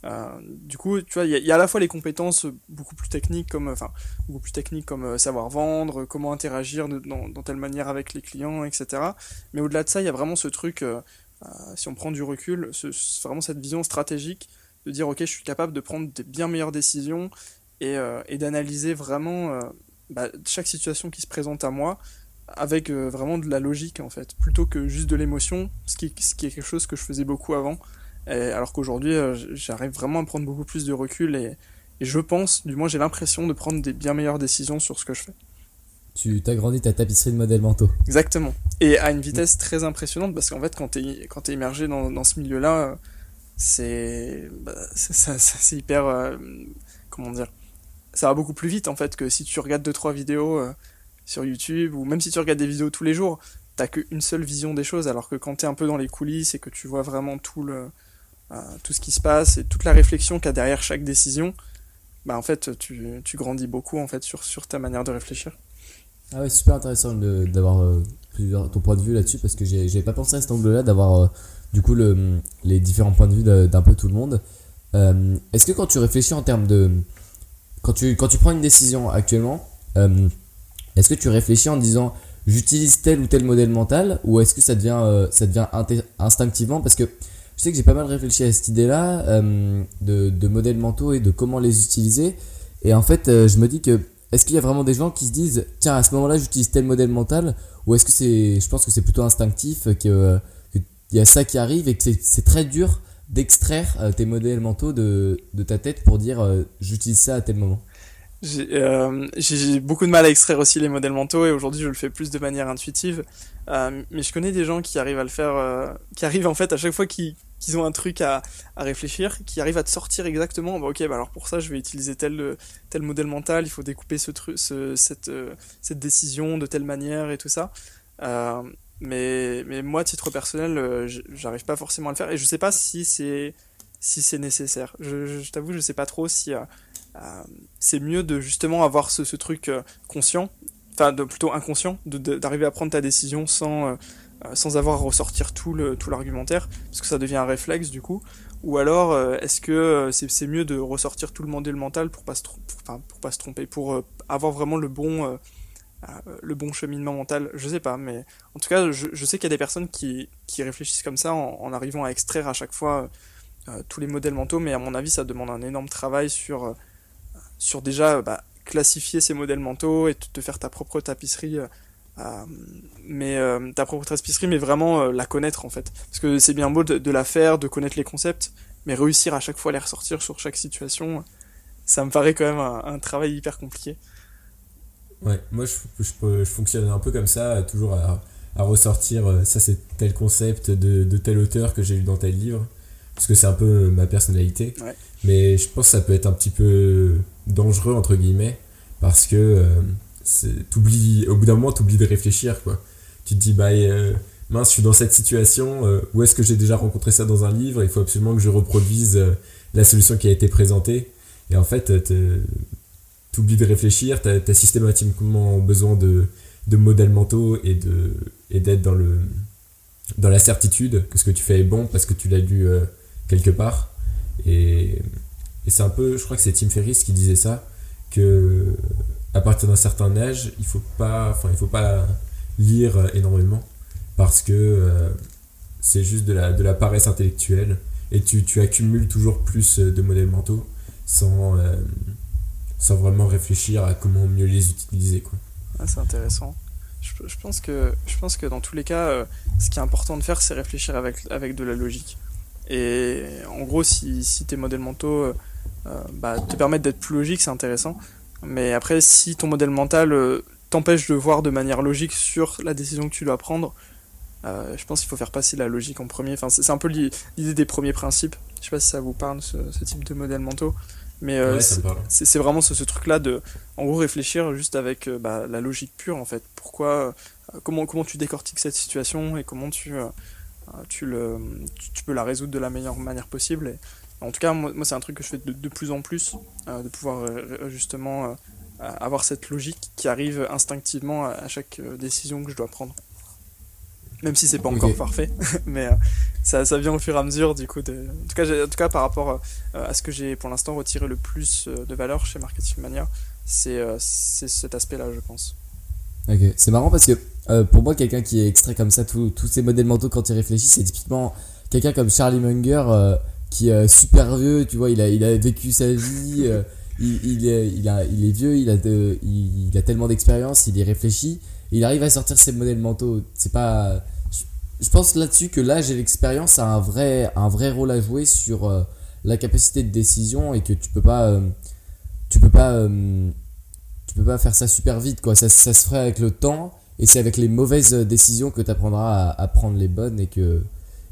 Euh, du coup, tu vois, il y, a à la fois les compétences beaucoup plus techniques comme, enfin, beaucoup plus techniques comme savoir vendre, comment interagir dans, telle manière avec les clients, etc. Mais au-delà de ça, il y a vraiment ce truc, si on prend du recul, vraiment cette vision stratégique de dire ok, je suis capable de prendre des bien meilleures décisions et, d'analyser vraiment bah, chaque situation qui se présente à moi avec vraiment de la logique en fait, plutôt que juste de l'émotion, ce qui est quelque chose que je faisais beaucoup avant. Alors qu'aujourd'hui, j'arrive vraiment à prendre beaucoup plus de recul et, et je pense, du moins j'ai l'impression de prendre des bien meilleures décisions sur ce que je fais. Tu t'agrandis ta tapisserie de modèles mentaux. Exactement. Et à une vitesse très impressionnante parce qu'en fait, quand tu es, quand es immergé dans, dans ce milieu-là, c'est bah, c'est hyper. Euh, comment dire Ça va beaucoup plus vite en fait que si tu regardes 2-3 vidéos euh, sur YouTube ou même si tu regardes des vidéos tous les jours, t'as qu'une seule vision des choses alors que quand tu es un peu dans les coulisses et que tu vois vraiment tout, le, euh, tout ce qui se passe et toute la réflexion qu'il y a derrière chaque décision, bah en fait tu, tu grandis beaucoup en fait sur, sur ta manière de réfléchir. Ah ouais, super intéressant d'avoir euh, ton point de vue là-dessus parce que j'avais pas pensé à cet angle-là d'avoir euh, du coup le, les différents points de vue d'un peu tout le monde. Euh, est-ce que quand tu réfléchis en termes de. Quand tu, quand tu prends une décision actuellement, est-ce que tu réfléchis en disant j'utilise tel ou tel modèle mental ou est-ce que ça devient, ça devient instinctivement? Parce que je sais que j'ai pas mal réfléchi à cette idée-là de, de modèles mentaux et de comment les utiliser. Et en fait, je me dis que est-ce qu'il y a vraiment des gens qui se disent tiens à ce moment-là j'utilise tel modèle mental ou est-ce que c'est je pense que c'est plutôt instinctif qu'il y a ça qui arrive et que c'est très dur d'extraire euh, tes modèles mentaux de, ta tête pour dire euh, j'utilise ça à tel moment? Euh, j'ai beaucoup de mal à extraire aussi les modèles mentaux et aujourd'hui je le fais plus de manière intuitive. Euh, mais je connais des gens qui arrivent à le faire, euh, qui arrivent en fait à chaque fois qu'ils ont un truc à, à, réfléchir, qui arrivent à te sortir exactement. Bah, ok, bah alors pour ça je vais utiliser tel tel modèle mental, il faut découper ce truc, ce, cette cette décision de telle manière et tout ça. mais mais moi, à titre personnel, j'arrive pas forcément à le faire et je sais pas si c'est si nécessaire. Je, je t'avoue, je sais pas trop si c'est mieux de justement avoir ce, truc euh, conscient, enfin plutôt inconscient, d'arriver à prendre ta décision sans, euh, sans avoir à ressortir tout le tout l'argumentaire, parce que ça devient un réflexe du coup. Ou alors, est-ce que c'est mieux de ressortir tout le modèle mental pour pas se, pour pas se tromper, pour avoir vraiment le bon, le bon cheminement mental? Je sais pas, mais en tout cas, je, sais qu'il y a des personnes qui, qui réfléchissent comme ça en arrivant à extraire à chaque fois tous les modèles mentaux, mais à mon avis, ça demande un énorme travail sur sur déjà bah, classifier ces modèles mentaux et te faire ta propre tapisserie. Euh, euh, mais euh, ta propre tapisserie, mais vraiment la connaître en fait. Parce que c'est bien beau de, la faire, de connaître les concepts, mais réussir à chaque fois à les ressortir sur chaque situation, ça me paraît quand même un, travail hyper compliqué. Ouais, moi je, je, fonctionne un peu comme ça, toujours à, à ressortir, ça c'est tel concept de, de tel auteur que j'ai lu dans tel livre, parce que c'est un peu ma personnalité. Ouais. Mais je pense que ça peut être un petit peu dangereux, entre guillemets, parce que euh, t'oublies, au bout d'un moment, tu oublies de réfléchir. Quoi. Tu te dis, bah, euh, mince, je suis dans cette situation, euh, où est-ce que j'ai déjà rencontré ça dans un livre? Il faut absolument que je reproduise la solution qui a été présentée. Et en fait, tu oublies de réfléchir, tu as, systématiquement besoin de, de modèles mentaux et de et d'être dans le dans la certitude que ce que tu fais est bon parce que tu l'as lu quelque part et, c'est un peu, je crois que c'est Tim Ferriss qui disait ça, que à partir d'un certain âge, il faut pas, enfin, il faut pas lire énormément parce que euh, c'est juste de la, de la paresse intellectuelle et tu, tu accumules toujours plus de modèles mentaux sans, euh, sans vraiment réfléchir à comment mieux les utiliser. Quoi. Ah, c'est intéressant. Je, pense que, je pense que dans tous les cas, euh, ce qui est important de faire, c'est réfléchir avec, avec de la logique. Et en gros, si, si tes modèles mentaux euh, euh, bah, te permettent d'être plus logique, c'est intéressant. Mais après, si ton modèle mental euh, t'empêche de voir de manière logique sur la décision que tu dois prendre, je pense qu'il faut faire passer la logique en premier. Enfin, c'est un peu l'idée des premiers principes. Je sais pas si ça vous parle, ce, ce type de modèles mentaux. Mais c'est vraiment ce, ce truc-là de, en gros, réfléchir juste avec bah, la logique pure, en fait. Pourquoi, comment, comment tu décortiques cette situation et comment tu, euh, tu, le, tu, peux la résoudre de la meilleure manière possible. Et, en tout cas, moi, c'est un truc que je fais de, de plus en plus, euh, de pouvoir euh, justement avoir cette logique qui arrive instinctivement à, chaque décision que je dois prendre. Même si c'est pas encore parfait, mais ça, ça, vient au fur et à mesure du coup. De... En, tout cas, en tout cas, par rapport à ce que j'ai pour l'instant retiré le plus de valeur chez Marketing Mania, c'est cet aspect-là, je pense. Ok, c'est marrant parce que euh, pour moi, quelqu'un qui est extrait comme ça tous ces modèles mentaux quand il réfléchit, c'est typiquement quelqu'un comme Charlie Munger euh, qui est super vieux, tu vois, il a, il a vécu sa vie, il, il, est, il, est vieux, il a, de, il, a tellement d'expérience, il y réfléchit, il arrive à sortir ses modèles mentaux. C'est pas. Je, pense là-dessus que l'âge et l'expérience a un vrai, un vrai rôle à jouer sur la capacité de décision et que tu peux pas. tu peux pas. tu peux pas faire ça super vite, quoi. Ça, ça se ferait avec le temps et c'est avec les mauvaises décisions que tu apprendras à, prendre les bonnes et, que,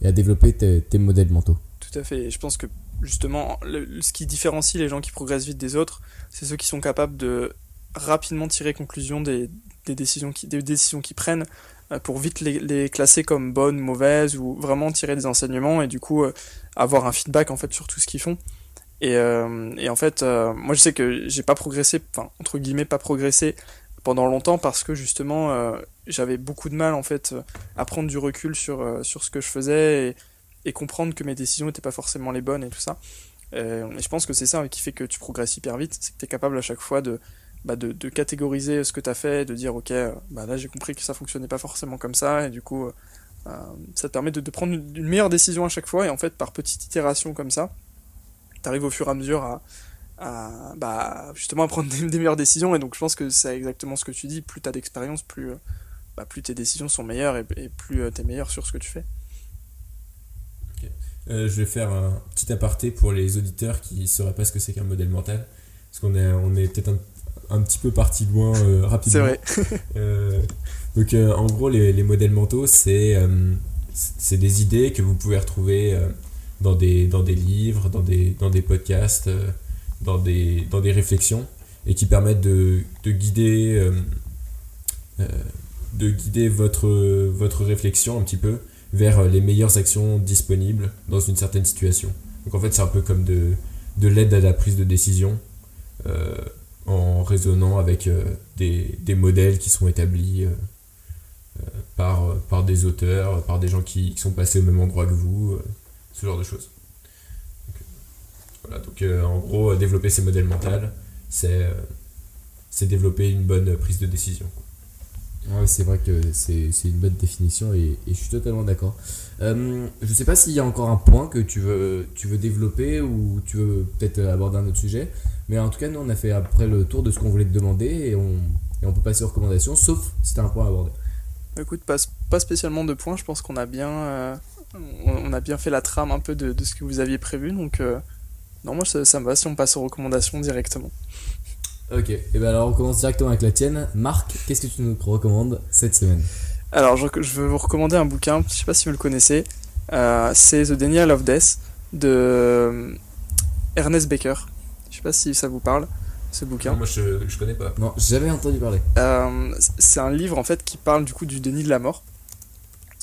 et à développer tes, modèles mentaux. Tout à fait. je pense que justement, ce qui différencie les gens qui progressent vite des autres, c'est ceux qui sont capables de rapidement tirer conclusion des, décisions qu'ils des décisions qu'ils prennent euh, pour vite les, classer comme bonnes, mauvaises ou vraiment tirer des enseignements et du coup euh, avoir un feedback en fait sur tout ce qu'ils font. Et, euh, et en fait, moi je sais que j'ai pas progressé, enfin entre guillemets pas progressé pendant longtemps parce que justement j'avais beaucoup de mal en fait à prendre du recul sur, sur ce que je faisais et, et comprendre que mes décisions n'étaient pas forcément les bonnes et tout ça. Euh, et je pense que c'est ça qui fait que tu progresses hyper vite, c'est que tu es capable à chaque fois de, bah catégoriser ce que tu as fait, de dire ok, bah là j'ai compris que ça fonctionnait pas forcément comme ça et du coup ça te permet de, prendre une meilleure décision à chaque fois et en fait par petite itération comme ça, tu arrives au fur et à mesure à, bah, justement à prendre des, meilleures décisions. Et donc je pense que c'est exactement ce que tu dis. Plus tu as d'expérience, plus, euh, plus tes décisions sont meilleures et, plus euh, tu es meilleur sur ce que tu fais. Euh, je vais faire un petit aparté pour les auditeurs qui ne sauraient pas ce que c'est qu'un modèle mental. Parce qu'on est, on est peut-être un, petit peu parti loin rapidement. C'est vrai. donc en gros, les, les modèles mentaux, c'est c'est des idées que vous pouvez retrouver dans, des, dans des livres, dans des, dans des podcasts dans des, dans des réflexions et qui permettent de, de guider, euh, euh, de guider votre, votre réflexion un petit peu vers les meilleures actions disponibles dans une certaine situation. Donc en fait c'est un peu comme de, de l'aide à la prise de décision euh, en raisonnant avec des, des, modèles qui sont établis par, des auteurs, par des gens qui, sont passés au même endroit que vous, ce genre de choses donc euh, en gros, euh, développer ces modèles mentaux, c'est développer une bonne prise de décision. Ouais, c'est vrai que c'est une bonne définition et, je suis totalement d'accord. Euh, je sais pas s'il y a encore un point que tu veux, tu veux développer ou tu veux peut-être aborder un autre sujet, mais en tout cas, nous on a fait après le tour de ce qu'on voulait te demander et on, et on peut passer aux recommandations, sauf si tu as un point à aborder. Écoute, pas, pas spécialement de points, je pense qu'on a bien, on, a bien fait la trame un peu de, de ce que vous aviez prévu, donc non, moi ça, me va si on passe aux recommandations directement. Ok, et bien alors on commence directement avec la tienne. Marc, qu'est-ce que tu nous recommandes cette semaine? Alors je, je, veux vous recommander un bouquin, je sais pas si vous le connaissez, euh, c'est The Daniel of Death de euh, Ernest Baker. Je sais pas si ça vous parle, ce bouquin. Non, moi je, je connais pas. Non, jamais entendu parler. Euh, c'est un livre en fait qui parle du coup du déni de la mort.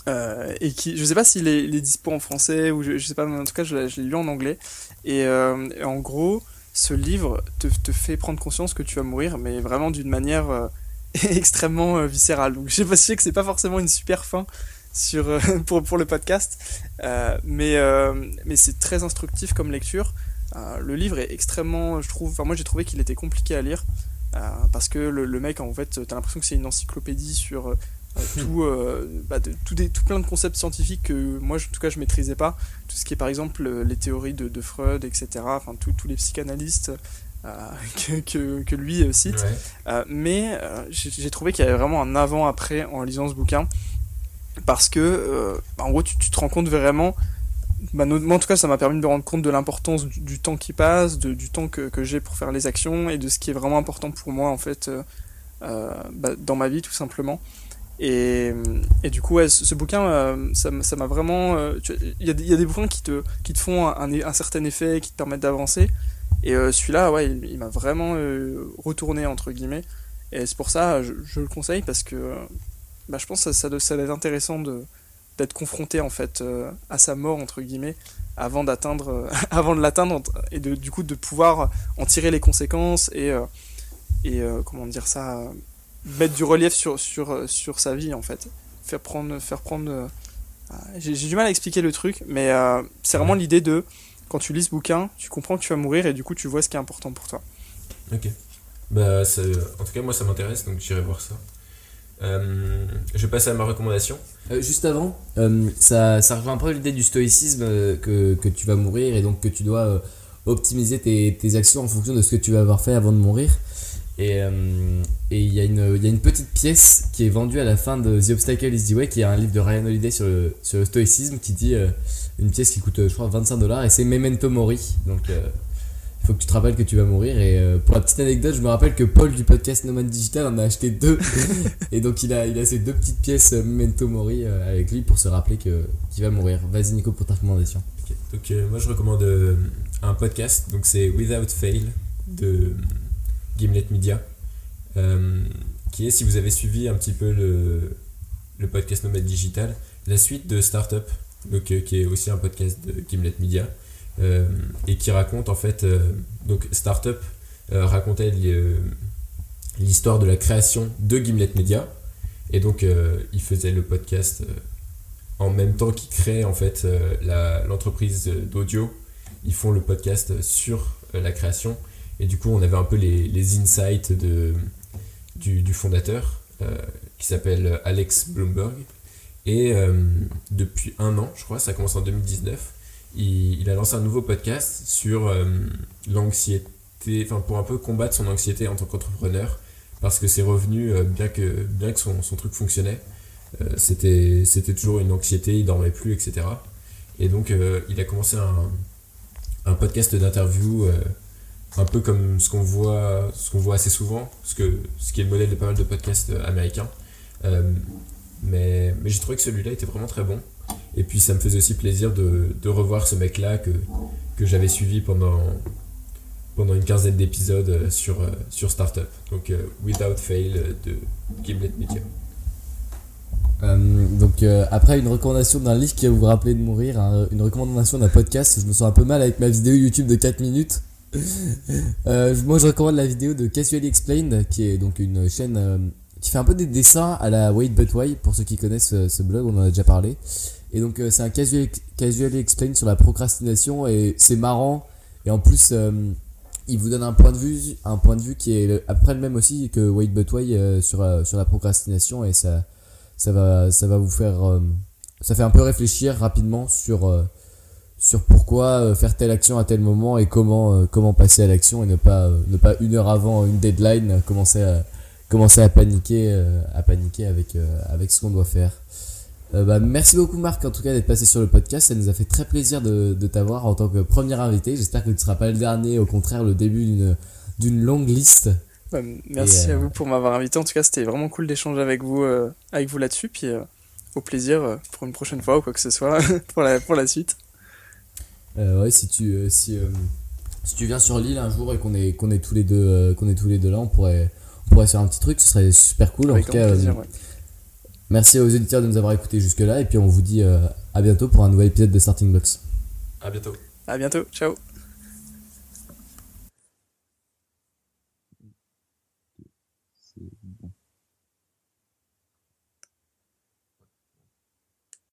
Euh, et qui, je sais pas s'il est, est dispo en français ou je, je sais pas, mais en tout cas je, l'ai lu en anglais. Euh, et, en gros, ce livre te, te, fait prendre conscience que tu vas mourir, mais vraiment d'une manière euh, extrêmement viscérale. Donc je sais pas, que c'est pas forcément une super fin sur pour, pour le podcast, mais mais c'est très instructif comme lecture. le livre est extrêmement, je trouve, enfin moi j'ai trouvé qu'il était compliqué à lire. parce que le, le, mec en fait t'as l'impression que c'est une encyclopédie sur tout, euh, bah, tout, des, tout, plein de concepts scientifiques que moi, en tout cas, je maîtrisais pas. Tout ce qui est, par exemple, euh, les théories de, de Freud, etc. Enfin, tous les psychanalystes euh, que, que, que, lui cite. mais j'ai trouvé qu'il y avait vraiment un avant-après en lisant ce bouquin. Parce que, en gros, tu, tu, te rends compte vraiment. Bah, moi, en tout cas, ça m'a permis de me rendre compte de l'importance du, temps qui passe, de, du temps que, que j'ai pour faire les actions et de ce qui est vraiment important pour moi, en fait, bah, dans ma vie, tout simplement. Et, et, du coup, ouais, ce, bouquin, euh, ça m'a vraiment. Euh, il y, y, a des bouquins qui te, qui te font un, un certain effet, qui te permettent d'avancer. Et euh, celui-là, ouais, il, m'a vraiment retourné, entre guillemets. Et c'est pour ça, je, je, le conseille parce que bah, je pense que ça, ça, ça doit être intéressant d'être confronté, en fait, à sa mort, entre guillemets, avant d'atteindre avant de l'atteindre et de, du coup de pouvoir en tirer les conséquences et, et comment dire ça mettre du relief sur, sur, sur sa vie en fait. Faire prendre. Faire prendre euh, j'ai du mal à expliquer le truc, mais euh, c'est vraiment l'idée de quand tu lis ce bouquin, tu comprends que tu vas mourir et du coup tu vois ce qui est important pour toi. Ok. Bah, en tout cas, moi ça m'intéresse donc j'irai voir ça. Euh, je passe à ma recommandation. Euh, juste avant, euh, ça, ça rejoint un peu l'idée du stoïcisme euh, que, que tu vas mourir et donc que tu dois euh, optimiser tes, tes actions en fonction de ce que tu vas avoir fait avant de mourir. Et euh, et il y, a une- il y a une petite pièce qui est vendue à la fin de The Obstacle is the Way, qui est un livre de Ryan Holiday sur le, sur le stoïcisme, qui dit euh, une pièce qui coûte, euh, je crois, 25 dollars et c'est Memento Mori. Donc euh, il faut que tu te rappelles que tu vas mourir. Et euh, pour la petite anecdote, je me rappelle que Paul du podcast Nomad Digital en a acheté deux. et donc il a, il a ces deux petites pièces Memento Mori euh, avec lui pour se rappeler que, qu'il va mourir. Vas-y Nico pour ta recommandation. Donc euh, moi je recommande euh, un podcast, donc c'est Without Fail de Gimlet Media, euh, qui est, si vous avez suivi un petit peu le, podcast Nomad Digital, la suite de Startup, donc, euh, qui est aussi un podcast de Gimlet Media, euh, et qui raconte en fait, donc Startup racontait l'histoire de la création de Gimlet Media, et donc il faisait le podcast en même temps qu'ils créent en fait l'entreprise d'audio, ils font le podcast sur la création. Et du coup, on avait un peu les, les insights de, du, fondateur euh, qui s'appelle Alex Bloomberg. Et euh, depuis un an, je crois, ça commence en 2019, il, il a lancé un nouveau podcast sur euh, l'anxiété, enfin pour un peu combattre son anxiété en tant qu'entrepreneur, parce que ses revenus, bien que, bien que son, son truc fonctionnait, c'était toujours une anxiété, il dormait plus, etc. Et donc il a commencé un, un podcast d'interview un peu comme ce qu'on voit ce qu'on voit assez souvent, ce, que, ce qui est le modèle de pas mal de podcasts euh, américains. Euh, mais mais j'ai trouvé que celui-là était vraiment très bon. Et puis ça me faisait aussi plaisir de, de revoir ce mec-là que, que j'avais suivi pendant, pendant une quinzaine d'épisodes euh, sur, sur Startup. Donc Without Fail de Gimlet Media. Donc après une recommandation d'un livre qui va vous rappeler de mourir, un- une recommandation d'un podcast, je me sens un peu mal avec ma vidéo YouTube de 4 minutes. Euh, moi je recommande la vidéo de Casually Explained qui est donc une chaîne euh, qui fait un peu des dessins à la Wait But pour ceux qui connaissent ce, ce blog, on en a déjà parlé. Et donc euh, c'est un Casually, Explained sur la procrastination et c'est marrant et en plus euh, il vous donne un point de vue un point de vue qui est après le même aussi que Wait But euh, sur, euh, sur la procrastination et ça ça va ça va vous faire euh, ça fait un peu réfléchir rapidement sur euh, sur pourquoi euh, faire telle action à tel moment et comment euh, comment passer à l'action et ne pas euh, ne pas une heure avant une deadline commencer à commencer à paniquer à paniquer avec avec ce qu'on doit faire Euh, bah, merci beaucoup Marc en tout cas d'être passé sur le podcast ça nous a fait très plaisir de, de t'avoir en tant que premier invité j'espère que tu ne seras pas le dernier au contraire le début d'une d'une longue liste merci euh, à vous pour m'avoir invité. En tout cas, c'était vraiment cool d'échanger avec vous, euh, avec vous là-dessus. Puis au plaisir pour une prochaine fois ou quoi que ce soit pour la, pour la suite. Euh, ouais, si tu euh, si euh, si tu viens sur l'île un jour et qu'on est qu'on est tous les deux euh, qu'on est tous les deux là, on pourrait on pourrait faire un petit truc, ce serait super cool. avec en tout cas, plaisir. euh, ouais. merci aux auditeurs de nous avoir écoutés jusque là et puis on vous dit euh, à bientôt pour un nouvel épisode de Starting Blocks. À bientôt. À bientôt. Ciao.